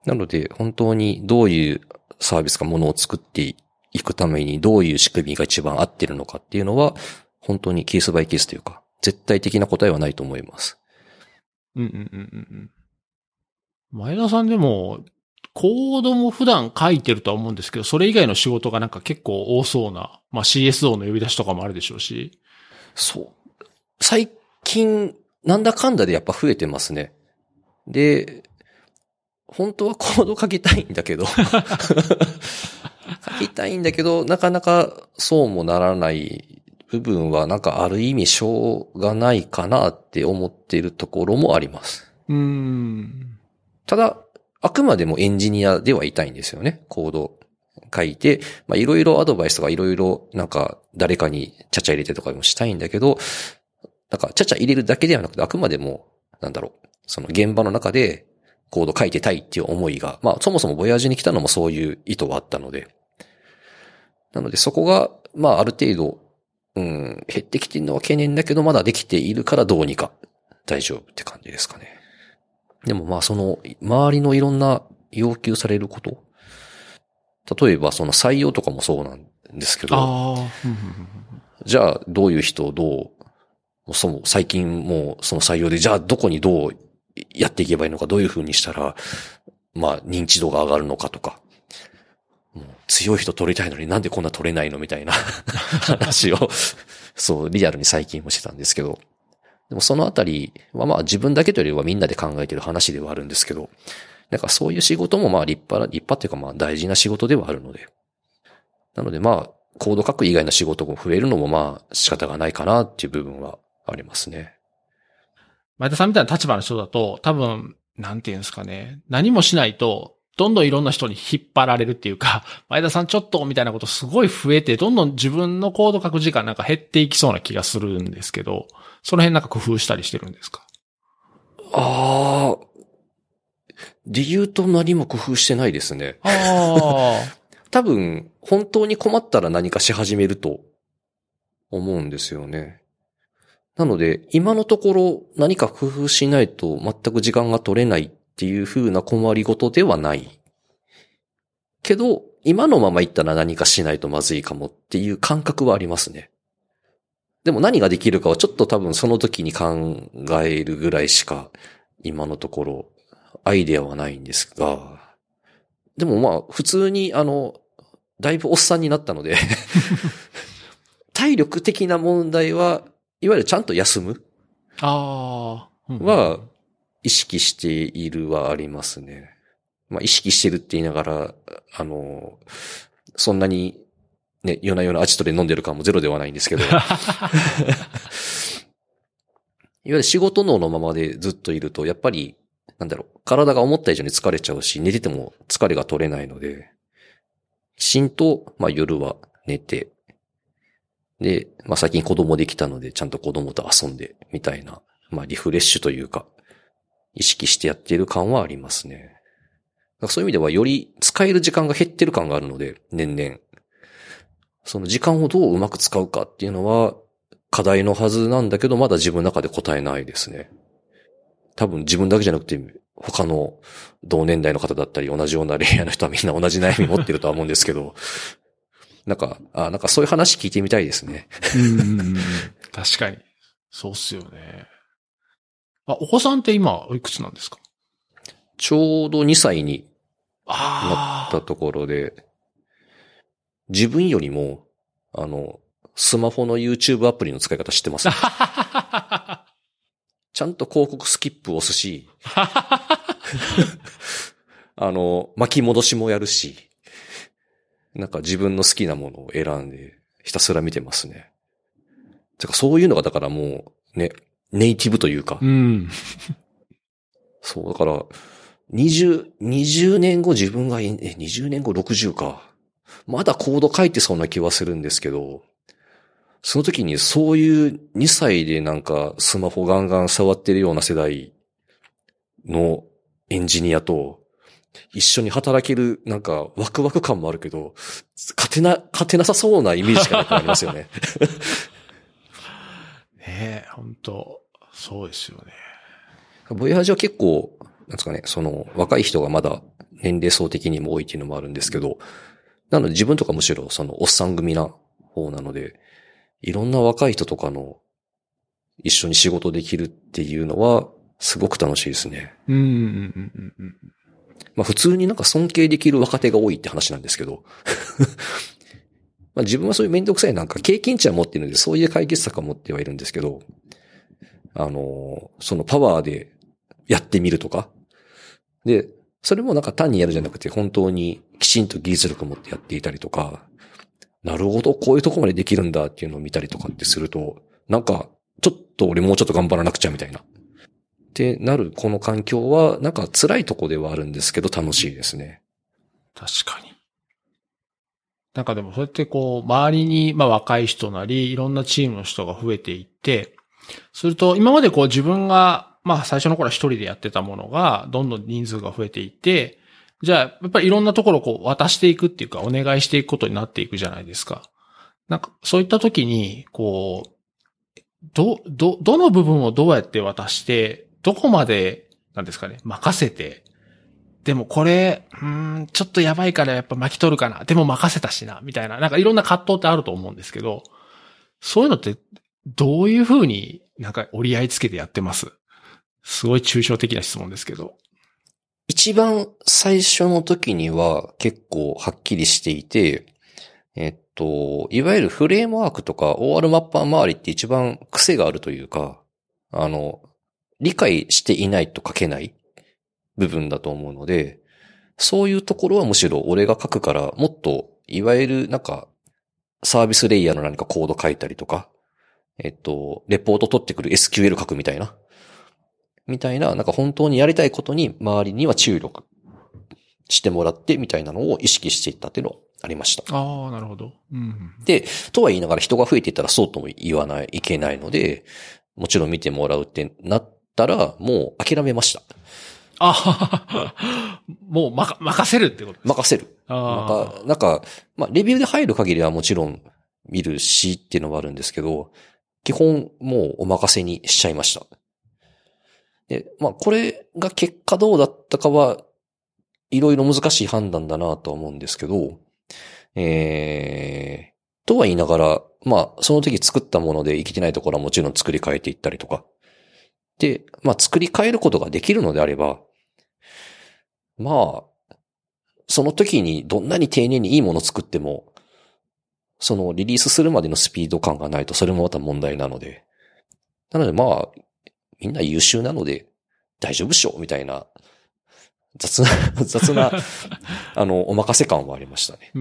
S2: なので、本当にどういうサービスかものを作っていくためにどういう仕組みが一番合ってるのかっていうのは、本当にケースバイケースというか、絶対的な答えはないと思います。
S1: うんうんうんうんうん。前田さんでも、コードも普段書いてるとは思うんですけど、それ以外の仕事がなんか結構多そうな、まあ CSO の呼び出しとかもあるでしょうし。
S2: そう。最近、なんだかんだでやっぱ増えてますね。で、本当はコード書きたいんだけど、書きたいんだけど、なかなかそうもならない部分はなんかある意味しょうがないかなって思っているところもあります。
S1: うーん。
S2: ただ、あくまでもエンジニアではいたいんですよね。コード書いて、まあいろいろアドバイスとかいろいろなんか誰かにちゃちゃ入れてとかもしたいんだけど、なんかちゃちゃ入れるだけではなくてあくまでも、なんだろう、その現場の中でコード書いてたいっていう思いが、まあそもそもボヤージに来たのもそういう意図はあったので、なのでそこが、まあある程度、うん、減ってきてるのは懸念だけどまだできているからどうにか大丈夫って感じですかね。でもまあその周りのいろんな要求されること。例えばその採用とかもそうなんですけど、じゃあどういう人をどう、その最近もうその採用でじゃあどこにどうやっていけばいいのか、どういう風にしたら、まあ認知度が上がるのかとか、もう強い人取りたいのになんでこんな取れないのみたいな。話を、そう、リアルに最近もしてたんですけど、でもそのあたりはまあ自分だけというよりはみんなで考えてる話ではあるんですけど、なんかそういう仕事もまあ立派な、立派っていうかまあ大事な仕事ではあるので。なのでまあ、コード書く以外の仕事も増えるのもまあ仕方がないかなっていう部分はありますね。
S1: 前田さんみたいな立場の人だと、多分、なんていうんですかね。何もしないと、どんどんいろんな人に引っ張られるっていうか、前田さんちょっとみたいなことすごい増えて、どんどん自分のコード書く時間なんか減っていきそうな気がするんですけど、その辺なんか工夫したりしてるんですか？
S2: ああ、理由と何も工夫してないですね。
S1: ああ。
S2: 多分、本当に困ったら何かし始めると思うんですよね。なので、今のところ何か工夫しないと全く時間が取れないっていう風な困りごとではない。けど、今のまま行ったら何かしないとまずいかもっていう感覚はありますね。でも何ができるかはちょっと多分その時に考えるぐらいしか今のところアイデアはないんですが、でもまあ普通にあの、だいぶおっさんになったので体力的な問題は、いわゆるちゃんと休む
S1: ああ。
S2: は、意識しているはありますね。まあ意識してるって言いながら、あの、そんなにね、夜な夜なアチトレ飲んでる感もゼロではないんですけど。いわゆる仕事脳のままでずっといると、やっぱり、なんだろう、体が思った以上に疲れちゃうし、寝てても疲れが取れないので、きちんと、まあ夜は寝て、で、まあ最近子供できたので、ちゃんと子供と遊んで、みたいな、まあリフレッシュというか、意識してやっている感はありますね。そういう意味ではより使える時間が減ってる感があるので、年々。その時間をどううまく使うかっていうのは課題のはずなんだけど、まだ自分の中で答えないですね。多分自分だけじゃなくて、他の同年代の方だったり、同じようなレイヤーの人はみんな同じ悩み持ってるとは思うんですけど、なんか、あなんかそういう話聞いてみたいですね。
S1: うん確かに。そうっすよね。あ、お子さんって今、おいくつなんですか？
S2: ちょうど2歳になったところで、自分よりも、あの、スマホの YouTube アプリの使い方知ってます、ね、ちゃんと広告スキップ押すし、あの、巻き戻しもやるし、なんか自分の好きなものを選んで、ひたすら見てますね。てかそういうのがだからもう、ね、ネイティブというか。
S1: うん。
S2: そう、だから、20、20年後自分が、え、20年後60か。まだコード書いてそうな気はするんですけど、その時にそういう2歳でなんかスマホガンガン触ってるような世代のエンジニアと一緒に働けるなんかワクワク感もあるけど、勝てな、勝てなさそうなイメージがありますよね。
S1: ねえ、本当そうですよね。
S2: ボヤージは結構、なんですかね、その若い人がまだ年齢層的にも多いっていうのもあるんですけど、なので自分とかむしろそのおっさん組な方なので、いろんな若い人とかの一緒に仕事できるっていうのはすごく楽しいですね。
S1: うんうんうんうん。
S2: まあ普通になんか尊敬できる若手が多いって話なんですけど。まあ自分はそういうめんどくさいなんか経験値は持ってるんで、そういう解決策は持ってはいるんですけど、あの、そのパワーでやってみるとか。で、それもなんか単にやるじゃなくて、本当にきちんと技術力を持ってやっていたりとか、なるほど、こういうとこまでできるんだっていうのを見たりとかってすると、なんか、ちょっと俺もうちょっと頑張らなくちゃみたいな。ってなるこの環境は、なんか辛いとこではあるんですけど楽しいですね。
S1: 確かに。なんかでもそうやってこう、周りに、まあ若い人なり、いろんなチームの人が増えていって、すると、今までこう自分が、まあ最初の頃は一人でやってたものが、どんどん人数が増えていって、じゃあ、やっぱりいろんなところをこう渡していくっていうか、お願いしていくことになっていくじゃないですか。なんか、そういった時に、こう、ど、ど、どの部分をどうやって渡して、どこまで、なんですかね、任せて、でもこれ、うん、ちょっとやばいからやっぱ巻き取るかな。でも任せたしな、みたいな。なんかいろんな葛藤ってあると思うんですけど、そういうのってどういうふうになんか折り合いつけてやってます？すごい抽象的な質問ですけど。
S2: 一番最初の時には結構はっきりしていて、えっと、いわゆるフレームワークとか OR マッパー周りって一番癖があるというか、あの、理解していないと書けない部分だと思うので、そういうところはむしろ俺が書くからもっと、いわゆるなんか、サービスレイヤーの何かコード書いたりとか、えっと、レポート取ってくる SQL 書くみたいな。みたいな、なんか本当にやりたいことに周りには注力してもらってみたいなのを意識していったっていうのはありました。
S1: ああ、なるほど。うん、
S2: で、とは言いながら人が増えていったらそうとも言わない、いけないので、もちろん見てもらうってなったら、もう諦めました。
S1: ああ、もうまか、任せるってこと
S2: 任せる。あなんか、なんか、まあ、レビューで入る限りはもちろん見るしっていうのはあるんですけど、基本もうお任せにしちゃいました。で、まあ、これが結果どうだったかは、いろいろ難しい判断だなとは思うんですけど、えー、とは言いながら、まあ、その時作ったもので生きてないところはもちろん作り変えていったりとか。で、まあ、作り変えることができるのであれば、まあ、その時にどんなに丁寧にいいものを作っても、そのリリースするまでのスピード感がないとそれもまた問題なので。なのでまあ、みんな優秀なので大丈夫っしょみたいな、雑な、雑な、あの、お任せ感はありましたね。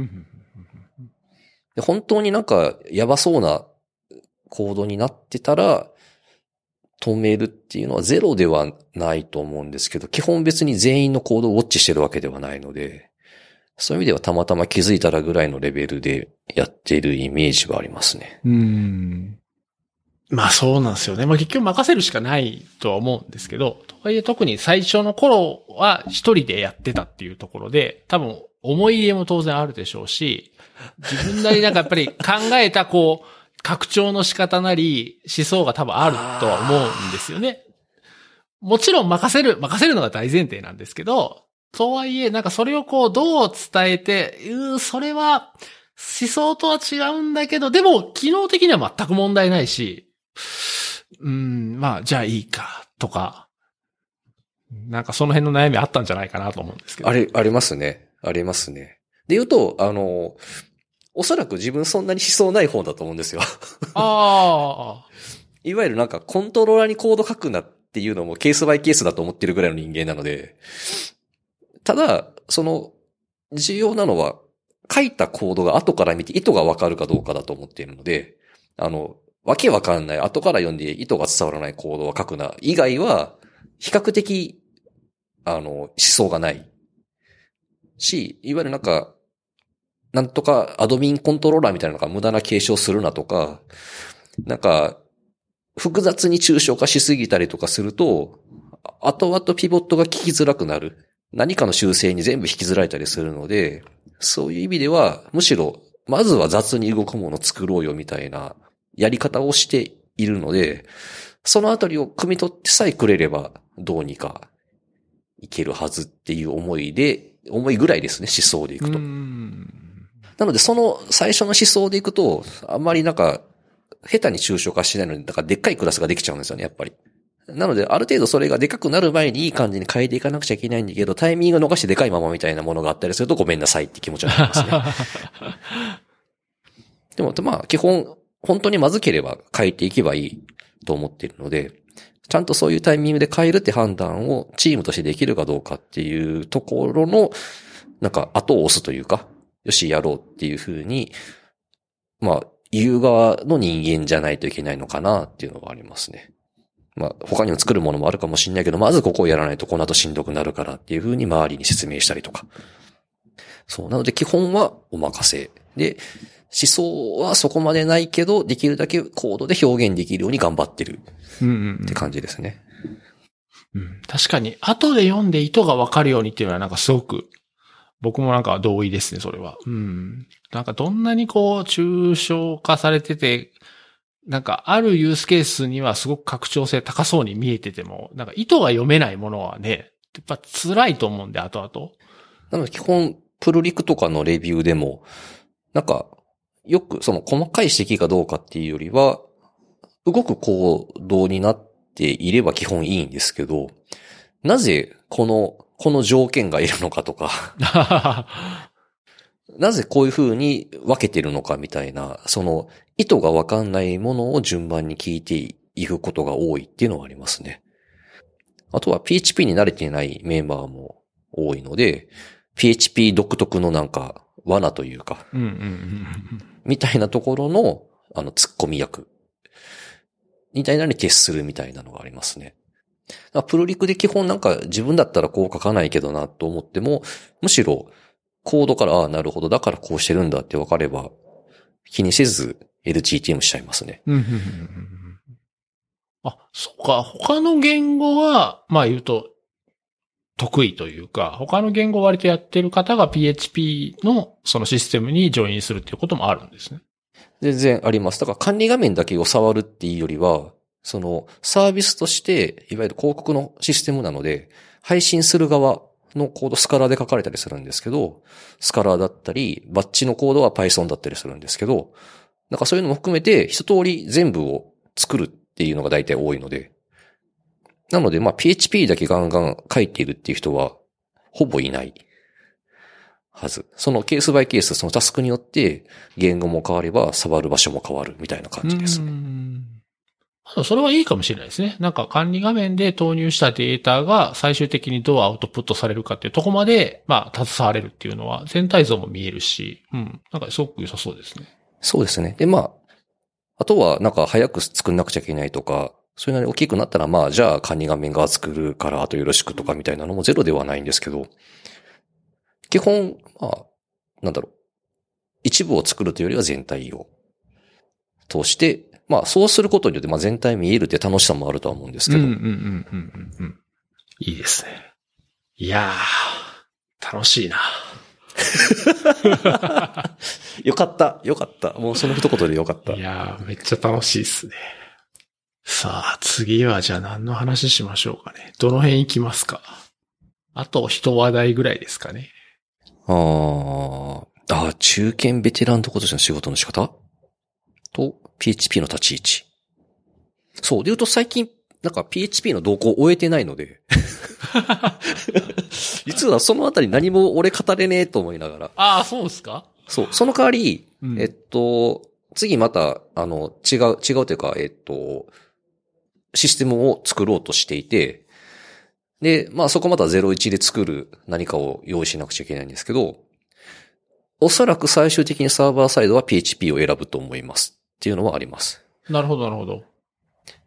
S2: で本当になんかやばそうなコードになってたら、止めるっていうのはゼロではないと思うんですけど、基本別に全員のコードをウォッチしてるわけではないので、そういう意味ではたまたま気づいたらぐらいのレベルでやっているイメージはありますね。
S1: うん。まあそうなんですよね。まあ結局任せるしかないとは思うんですけど、とはいえ特に最初の頃は一人でやってたっていうところで、多分思い入れも当然あるでしょうし、自分なりなんかやっぱり考えたこう、拡張の仕方なり、思想が多分あるとは思うんですよね。もちろん任せる、任せるのが大前提なんですけど、とはいえ、なんかそれをこう、どう伝えて、うー、それは、思想とは違うんだけど、でも、機能的には全く問題ないし、うん、まあ、じゃあいいか、とか、なんかその辺の悩みあったんじゃないかなと思うんですけど。
S2: あり、ありますね。ありますね。で言うと、あの、おそらく自分そんなに思想ない方だと思うんですよ。
S1: ああ。
S2: いわゆるなんかコントローラーにコード書くなっていうのもケースバイケースだと思ってるぐらいの人間なので、ただ、その、重要なのは、書いたコードが後から見て意図がわかるかどうかだと思っているので、あの、わけわかんない、後から読んで意図が伝わらないコードは書くな、以外は、比較的、あの、思想がない。し、いわゆるなんか、なんとかアドミンコントローラーみたいなのが無駄な継承するなとか、なんか、複雑に抽象化しすぎたりとかすると、後々ピボットが聞きづらくなる。何かの修正に全部引きずられたりするので、そういう意味では、むしろ、まずは雑に動くものを作ろうよみたいなやり方をしているので、そのあたりを汲み取ってさえくれれば、どうにかいけるはずっていう思いで、思いぐらいですね、思想でいくと。なので、その最初の思想でいくと、あんまりなんか、下手に抽象化しないのに、だからでっかいクラスができちゃうんですよね、やっぱり。なので、ある程度それがでかくなる前にいい感じに変えていかなくちゃいけないんだけど、タイミング逃してでかいままみたいなものがあったりするとごめんなさいって気持ちになりますね。でも、まあ、基本、本当にまずければ変えていけばいいと思っているので、ちゃんとそういうタイミングで変えるって判断をチームとしてできるかどうかっていうところの、なんか後を押すというか、よし、やろうっていうふうに、まあ、言う側の人間じゃないといけないのかなっていうのはありますね。まあ、他にも作るものもあるかもしれないけど、まずここをやらないとこの後しんどくなるからっていうふうに周りに説明したりとか。そう。なので基本はお任せで、思想はそこまでないけど、できるだけコードで表現できるように頑張ってるって感じですね。
S1: うん確かに、後で読んで意図がわかるようにっていうのはなんかすごく、僕もなんか同意ですね、それは。うん。なんかどんなにこう、抽象化されてて、なんかあるユースケースにはすごく拡張性高そうに見えてても、なんか意図が読めないものはね、やっぱ辛いと思うんで、後々。
S2: なので基本、プルリクとかのレビューでも、なんか、よくその細かい指摘かどうかっていうよりは、動く行動になっていれば基本いいんですけど、なぜこの、この条件がいるのかとか、なぜこういう風に分けてるのかみたいな、その意図がわかんないものを順番に聞いていくことが多いっていうのはありますね。あとは PHP に慣れていないメンバーも多いので、PHP 独特のなんか罠というか、
S1: うんうんうん
S2: みたいなところの、あの、突っ込み役。みたいなのに徹するみたいなのがありますね。プロリクで基本なんか自分だったらこう書かないけどなと思っても、むしろコードから、ああ、なるほど、だからこうしてるんだって分かれば、気にせず LGTM しちゃいますね。
S1: あ、そっか。他の言語は、まあ言うと、得意というか、他の言語を割とやってる方が PHP のそのシステムにジョインするっていうこともあるんですね。
S2: 全然あります。だから管理画面だけを触るっていうよりは、そのサービスとして、いわゆる広告のシステムなので、配信する側のコードスカラーで書かれたりするんですけど、スカラーだったり、バッチのコードは Python だったりするんですけど、なんかそういうのも含めて一通り全部を作るっていうのが大体多いので、なので、まあ PHP だけガンガン書いているっていう人は、ほぼいないはず。そのケースバイケース、そのタスクによって、言語も変われば、触る場所も変わるみたいな感じです
S1: う
S2: ね。
S1: それはいいかもしれないですね。なんか管理画面で投入したデータが最終的にどうアウトプットされるかっていうところまで、まあ、携われるっていうのは全体像も見えるし、うん。なんかすごく良さそうですね。
S2: そうですね。で、まあ、あとは、なんか早く作んなくちゃいけないとか、そういうのに大きくなったら、まあ、じゃあ管理画面が作るから、あとよろしくとかみたいなのもゼロではないんですけど、基本、まあ、なんだろう。一部を作るというよりは全体を通して、まあ、そうすることによって、まあ、全体見えるって楽しさもあるとは思うんですけど、
S1: うんうんうんうんうんうん。いいですね。いやー、楽しいな。
S2: よかった、よかった。もうその一言でよかった
S1: い。やー、めっちゃ楽しいっすね。さあ、次はじゃあ何の話しましょうかね。どの辺行きますか？あと一話題ぐらいですかね。
S2: あーあー、中堅ベテランとことしての仕事の仕方？と、PHP の立ち位置。そう、で言うと最近、なんか PHP の動向を終えてないので。実はそのあたり何も俺語れねえと思いながら。
S1: ああ、そうですか？
S2: そう、その代わり、
S1: うん
S2: えっと、次また、あの、違う、違うというか、えっと、システムを作ろうとしていて、で、まあそこまた01で作る何かを用意しなくちゃいけないんですけど、おそらく最終的にサーバーサイドは PHP を選ぶと思います。っていうのはあります。
S1: なるほど、なるほど。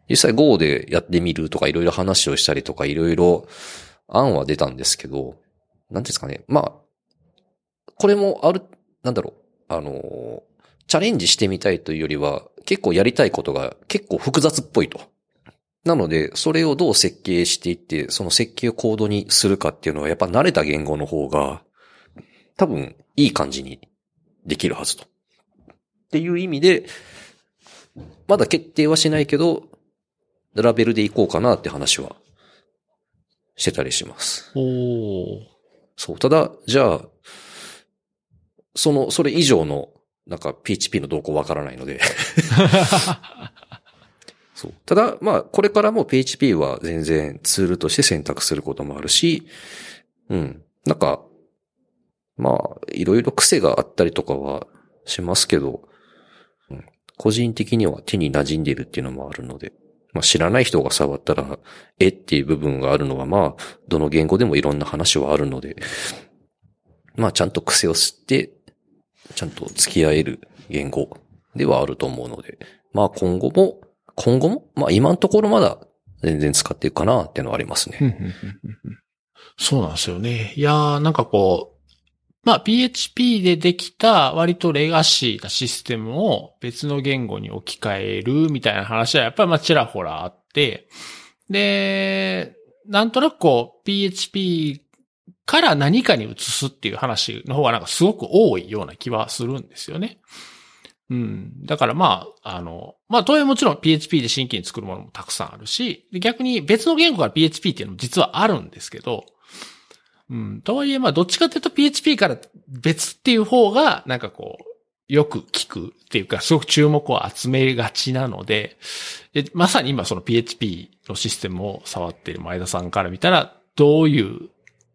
S2: 実際 Go でやってみるとかいろいろ話をしたりとかいろいろ案は出たんですけど、なんていうんですかね。まあ、これもある、なんだろう、あの、チャレンジしてみたいというよりは結構やりたいことが結構複雑っぽいと。なので、それをどう設計していって、その設計をコードにするかっていうのはやっぱ慣れた言語の方が多分いい感じにできるはずと。っていう意味で、まだ決定はしないけど、ラベルでいこうかなって話はしてたりします。
S1: おー。
S2: そう。ただ、じゃあ、その、それ以上の、なんか PHP の動向わからないので。ただ、まあ、これからも PHP は全然ツールとして選択することもあるし、うん。なんか、まあ、いろいろ癖があったりとかはしますけど、うん、個人的には手に馴染んでるっていうのもあるので、まあ知らない人が触ったら、え？っていう部分があるのはまあ、どの言語でもいろんな話はあるので、まあちゃんと癖を吸って、ちゃんと付き合える言語ではあると思うので、まあ今後も、今後も？まあ今のところまだ全然使っていくかなっていうのはありますね。
S1: そうなんですよね。いやー、なんかこう、まあ PHP でできた割とレガシーなシステムを別の言語に置き換えるみたいな話はやっぱりまあちらほらあって、で、なんとなくこう PHP から何かに移すっていう話の方がなんかすごく多いような気はするんですよね。うん。だからまあ、あの、まあ、当然もちろん PHP で新規に作るものもたくさんあるし、逆に別の言語から PHP っていうのも実はあるんですけど、うん。とはいえ、まあ、どっちかっていうと PHP から別っていう方が、なんかこう、よく聞くっていうか、すごく注目を集めがちなので、でまさに今その PHP のシステムを触っている前田さんから見たら、どういう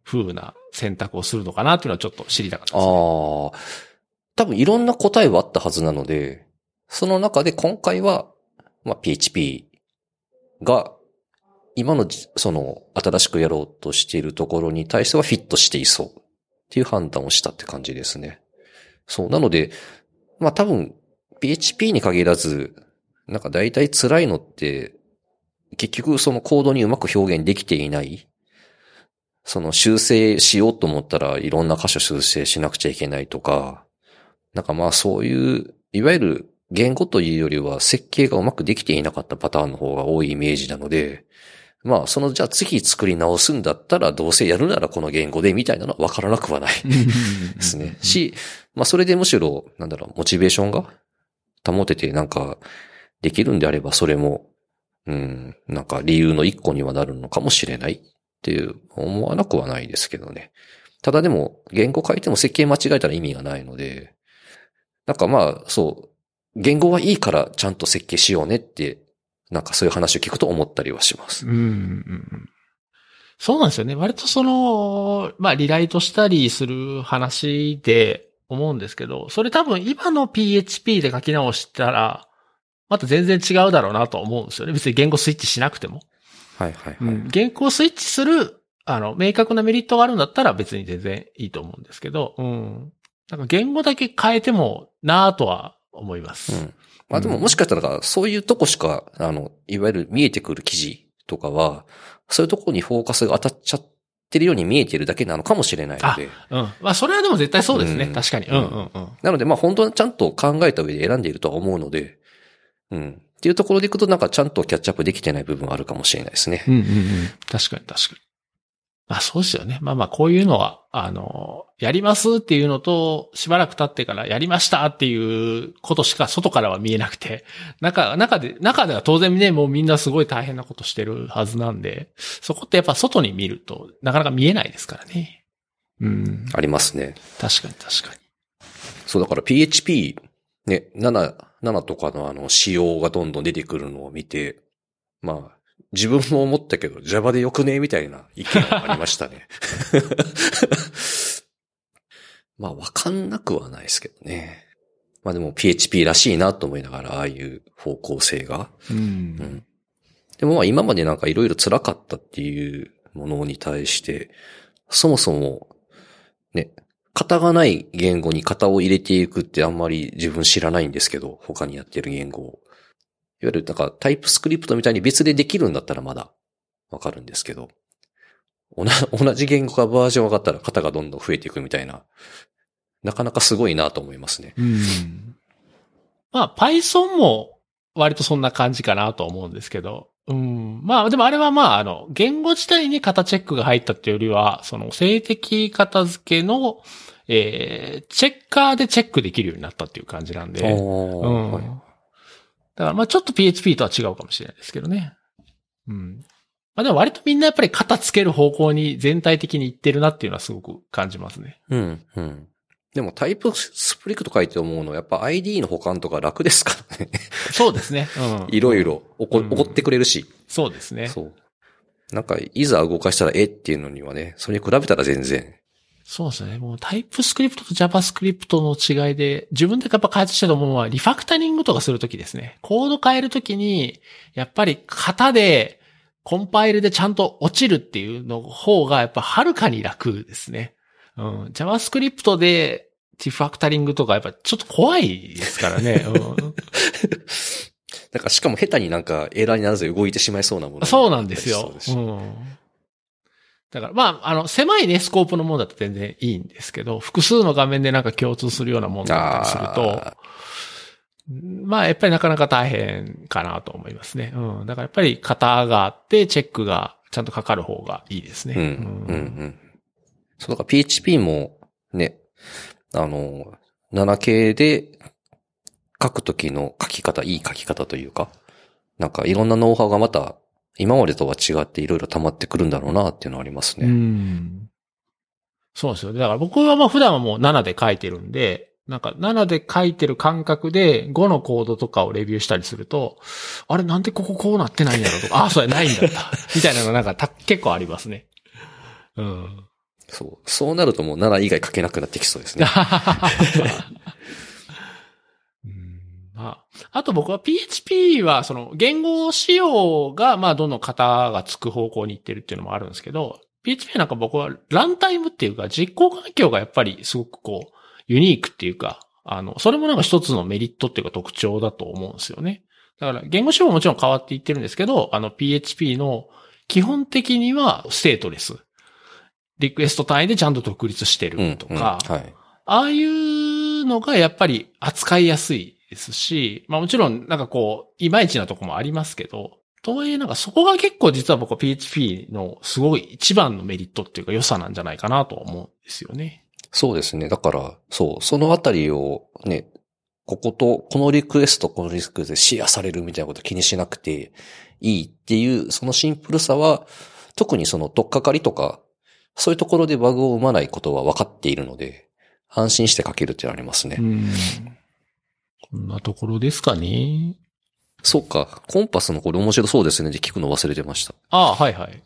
S1: 風な選択をするのかなっていうのはちょっと知りたかったです、ね。
S2: ー、多分いろんな答えはあったはずなので、その中で今回は、まあ、PHP が、今の、その、新しくやろうとしているところに対してはフィットしていそうっていう判断をしたって感じですね。そう。なので、まあ多分、PHP に限らず、なんか大体辛いのって、結局そのコードにうまく表現できていない。その修正しようと思ったらいろんな箇所修正しなくちゃいけないとか、なんかまあそういう、いわゆる言語というよりは設計がうまくできていなかったパターンの方が多いイメージなので、まあそのじゃあ次作り直すんだったらどうせやるならこの言語でみたいなのはわからなくはないですね。し、まあそれでむしろ、なんだろう、モチベーションが保ててなんかできるんであればそれも、うん、なんか理由の一個にはなるのかもしれないっていう思わなくはないですけどね。ただでも言語変えても設計間違えたら意味がないので、なんかまあそう、言語はいいからちゃんと設計しようねって、なんかそういう話を聞くと思ったりはします。
S1: うんうんうんそうなんですよね。割とその、まあ、リライトしたりする話で思うんですけど、それ多分今の PHP で書き直したら、また全然違うだろうなと思うんですよね。別に言語スイッチしなくても。
S2: はいはいはい。
S1: うん。言語スイッチする、あの、明確なメリットがあるんだったら別に全然いいと思うんですけど、うん。なんか言語だけ変えてもなぁとは思います。
S2: うん。まあでももしかしたら、そういうとこしか、あの、いわゆる見えてくる記事とかは、そういうとこにフォーカスが当たっちゃってるように見えてるだけなのかもしれないので。
S1: うん。まあ、それはでも絶対そうですね。
S2: うん
S1: 確かに。うんうんうん。
S2: なのでまあ本当はちゃんと考えた上で選んでいるとは思うので、うん。っていうところでいくとなんかちゃんとキャッチアップできてない部分はあるかもしれないですね。
S1: うんうんうん。確かに確かに。まあそうですよね。まあまあこういうのは、あの、やりますっていうのと、しばらく経ってからやりましたっていうことしか外からは見えなくて、中、中で、中では当然ね、もうみんなすごい大変なことしてるはずなんで、そこってやっぱ外に見るとなかなか見えないですからね。うん。
S2: ありますね。
S1: 確かに確かに。
S2: そうだから PHP ね、7、7とかのあの仕様がどんどん出てくるのを見て、まあ、自分も思ったけど Java でよくね？みたいな意見がありましたね。まあ、わかんなくはないですけどね。まあでも PHP らしいなと思いながら、ああいう方向性が。
S1: うん。
S2: うんでもまあ今までなんかいろいろ辛かったっていうものに対して、そもそも、ね、型がない言語に型を入れていくってあんまり自分知らないんですけど、他にやってる言語を。いわゆるなんかタイプスクリプトみたいに別でできるんだったらまだわかるんですけど、同 同じ言語がバージョン上がったら型がどんどん増えていくみたいな、なかなかすごいなと思いますね。
S1: うん。まあ、Python も割とそんな感じかなと思うんですけど。うん。まあ、でもあれはまあ、あの、言語自体に型チェックが入ったっていうよりは、その静的片付けの、えー、チェッカーでチェックできるようになったっていう感じなんで。うん。
S2: はい
S1: だからまあちょっと PHP とは違うかもしれないですけどね。うん。まあでも割とみんなやっぱり型つける方向に全体的にいってるなっていうのはすごく感じますね。
S2: うん、うん。でもタイプスプリクト書いて思うのはやっぱ ID の保管とか楽ですからね。
S1: そうですね。うん。
S2: いろいろ起こ
S1: うん
S2: 起こってくれるし。
S1: そうですね。
S2: そう。なんか、いざ動かしたらえっていうのにはね、それに比べたら全然。
S1: そうですね。もうタイプスクリプトと JavaScript の違いで、自分でやっぱ開発してると思うのは、リファクタリングとかするときですね。コード変えるときに、やっぱり型で、コンパイルでちゃんと落ちるっていうの方が、やっぱはるかに楽ですね。うん。JavaScript で、リファクタリングとかやっぱちょっと怖いですからね。うん、
S2: なんか、しかも下手になんかエラーにならず動いてしまいそうなもの。
S1: そうなんですよ
S2: う
S1: ん。だから、まあ、あの、狭いね、スコープのものだと全然いいんですけど、複数の画面でなんか共通するようなものだったりすると
S2: あ、
S1: まあ、やっぱりなかなか大変かなと思いますね。うん。だからやっぱり型があって、チェックがちゃんとかかる方がいいですね。
S2: うん、うん、うん。そう、だから PHP もね、あの、7K で書くときの書き方、いい書き方というか、なんかいろんなノウハウがまた今までとは違っていろいろ溜まってくるんだろうなっていうのはあります
S1: う
S2: ね。
S1: ん。そうですよ。だから僕はまあ普段はもう7で書いてるんで、なんか7で書いてる感覚で5のコードとかをレビューしたりすると、あれなんでこここうなってないんだろうとか、あ あ、それないんだった。みたいなのがなんかた結構ありますね。うん。
S2: そう。そうなるともう7以外書けなくなってきそうですね。
S1: うんまあ、あと僕は PHP はその言語仕様がまあどんどん型がつく方向に行ってるっていうのもあるんですけど、PHP なんか僕はランタイムっていうか実行環境がやっぱりすごくこうユニークっていうか、あの、それもなんか一つのメリットっていうか特徴だと思うんですよね。だから言語仕様ももちろん変わっていってるんですけど、あの PHP の基本的にはステートレス。リクエスト単位でちゃんと独立して
S2: うん、
S1: るとか、
S2: うんはい。
S1: ああいうのがやっぱり扱いやすいですし、まあもちろんなんかこう、いまいちなとこもありますけど、とはいえなんかそこが結構実は僕は PHP のすごい一番のメリットっていうか良さなんじゃないかなと思うんですよね。
S2: そうですね。だから、そう、そのあたりをね、ここと、このリクエスト、このリスクでシェアされるみたいなこと気にしなくていいっていう、そのシンプルさは、特にその、とっかかりとか、そういうところでバグを生まないことは分かっているので、安心して書けるってありますね。
S1: うん。こんなところですかね。
S2: そうか。コンパスのこれ面白そうですね。で聞くの忘れてました。
S1: ああ、はいはい。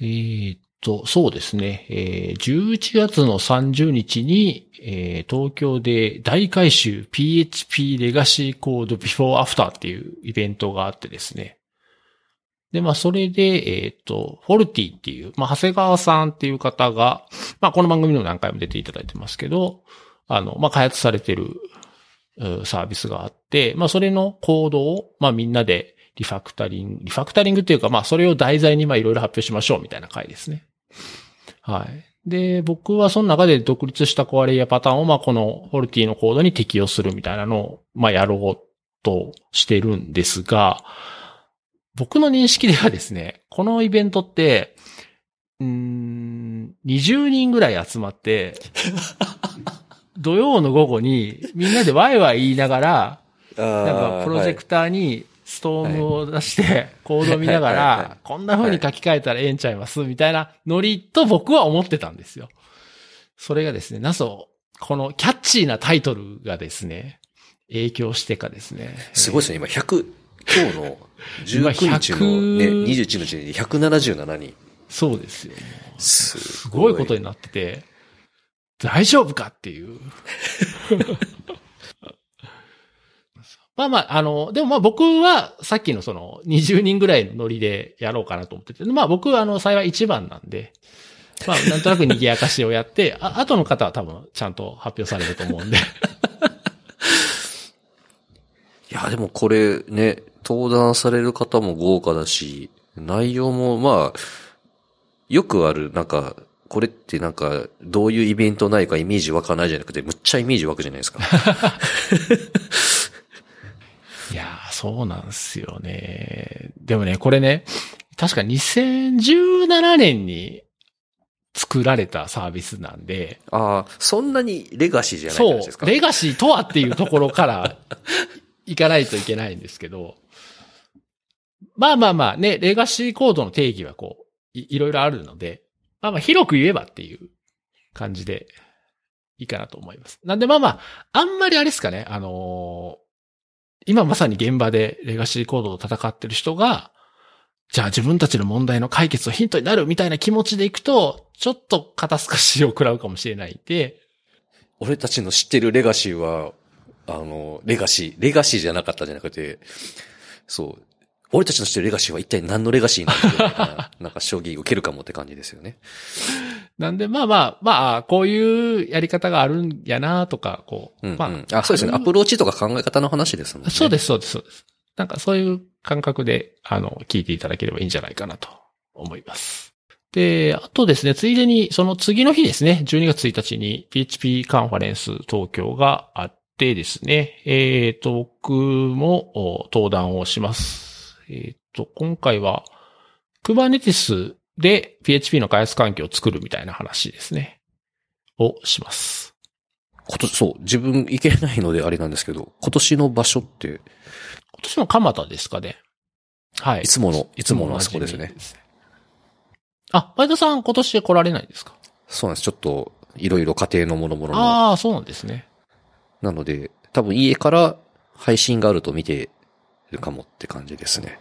S1: えーっと、そうですね。えー11月の30日に、えー東京で大改修 PHP レガシーコード Before After っていうイベントがあってですね。で、まあ、それで、えーっと、フォルティっていう、まあ、長谷川さんっていう方が、まあ、この番組にも何回も出ていただいてますけど、あの、まあ、開発されてる、うサービスがあって、まあ、それのコードを、まあ、みんなでリファクタリング、リファクタリングっていうか、まあ、それを題材に、まあ、いろいろ発表しましょうみたいな回ですね。はい。で、僕はその中で独立した壊れやパターンを、まあ、このフォルティのコードに適用するみたいなのを、まあ、やろうとしてるんですが、僕の認識ではですね、このイベントって、うーん、20人ぐらい集まって、土曜の午後にみんなでワイワイ言いながら、なんかプロジェクターにストームを出して、コードを見ながら、こんな風に書き換えたらええんちゃいますみたいなノリと僕は思ってたんですよ。それがですね、なそ、このキャッチーなタイトルがですね、影響してかですね。
S2: すごいですね。今100、今日の19日のね、
S1: 今100
S2: 21の時点で177人。
S1: そうですよ。
S2: す
S1: すごいことになってて、大丈夫かっていう。まあまあ、あの、でもまあ僕はさっきのその20人ぐらいのノリでやろうかなと思ってて、まあ僕はあの幸い一番なんで、まあなんとなく賑やかしをやって、あ後の方は多分ちゃんと発表されると思うんで。
S2: いや、でもこれね、登壇される方も豪華だし、内容もまあ、よくある、なんか、これってなんか、どういうイベントないかイメージ湧かないじゃなくて、むっちゃイメージ湧くじゃないですか。
S1: いやー、そうなんですよね。でもね、これね、確か2017年に作られたサービスなんで、
S2: ああ、そんなにレガシーじゃないですか？、
S1: レガシーとはっていうところから 行かないといけないんですけど、まあまあまあね、レガシーコードの定義はこう、いいろいろあるので、まあまあ広く言えばっていう感じでいいかなと思います。なんでまあまあ、あんまりあれですかね、あのー今まさに現場でレガシーコードと戦ってる人が、じゃあ自分たちの問題の解決のヒントになるみたいな気持ちでいくと、ちょっと肩透かしを食らうかもしれないで、
S2: 俺たちの知ってるレガシーは、あの、レガシー、レガシーじゃなかったじゃなくて、そう。俺たちの知ってるレガシーは一体何のレガシーなんだな、なんか将棋受けるかもって感じですよね。
S1: なんで、まあまあ、まあ、こういうやり方があるんやなとか、こう。
S2: うん、うん。
S1: ま
S2: あ、そうですね。アプローチとか考え方の話ですもんね。
S1: そうです、そうです、そうです。なんかそういう感覚で、あの、聞いていただければいいんじゃないかなと思います。で、あとですね、ついでに、その次の日ですね、12月1日に PHP カンファレンス東京があってですね、えっ、と、僕も登壇をします。えっ、と、今回は Kubernetes で PHP の開発環境を作るみたいな話ですね。をします。
S2: 今年、そう、自分行けないのであれなんですけど、今年の場所って、
S1: 今年の蒲田ですかね。はい。
S2: いつもの、いつものあそこですね。
S1: あ、前田さん今年来られないんですか？
S2: そうなんです。ちょっと、いろいろ家庭のものものの。
S1: ああ、そうなんですね。
S2: なので、多分家から配信があると見てるかもって感じですね。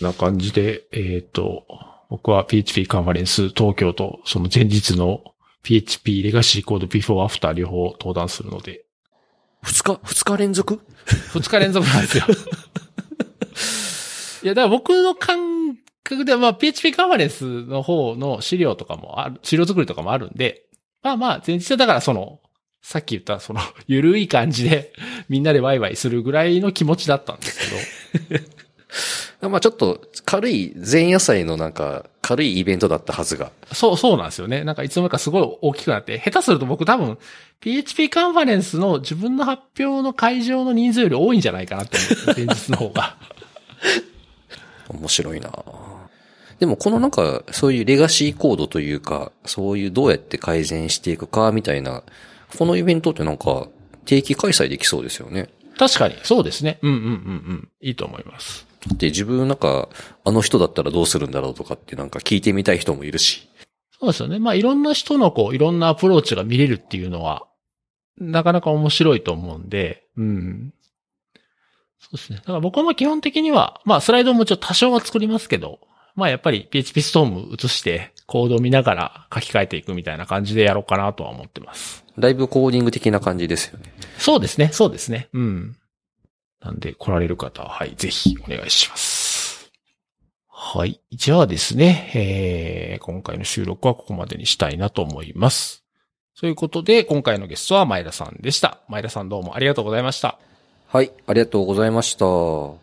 S1: な感じで、えっ、と、僕は PHP カンファレンス東京と、その前日の PHP レガシーコードビフォーアフター両方登壇するので、
S2: 二日、二日連続？
S1: 二日連続なんですよ。いや、だから僕の感覚では、まあ、PHP カンファレンスの方の資料とかもある、資料作りとかもあるんで、まあまあ、前日はだからその、さっき言ったその、ゆるい感じで、みんなでワイワイするぐらいの気持ちだったんですけど、
S2: まあちょっと軽い前夜祭のなんか軽いイベントだったはずが。
S1: そう、そうなんですよね。なんかいつの間にかすごい大きくなって、下手すると僕多分、PHP カンファレンスの自分の発表の会場の人数より多いんじゃないかなって思って、前日の方が。
S2: 面白いなでもこのなんかそういうレガシーコードというか、そういうどうやって改善していくかみたいな、このイベントってなんか定期開催できそうですよね。
S1: 確かに、そうですね。うんうんうんうん。いいと思います。
S2: で自分なんかあの人だったらどうするんだろうとかってなんか聞いてみたい人もいるし。
S1: そうですよね。まあいろんな人のこう、いろんなアプローチが見れるっていうのは、なかなか面白いと思うんで、うん。そうですね。だから僕はまあ基本的には、まあスライドもちょっと多少は作りますけど、まあやっぱり PHP ストーム移してコードを見ながら書き換えていくみたいな感じでやろうかなとは思ってます。
S2: だいぶコーディング的な感じですよね。
S1: そうですね。そうですね。うん。なんで来られる方は、はい、ぜひお願いします。はい。じゃあですね、えー、今回の収録はここまでにしたいなと思います。そういうことで、今回のゲストは前田さんでした。前田さんどうもありがとうございました。
S2: はい、ありがとうございました。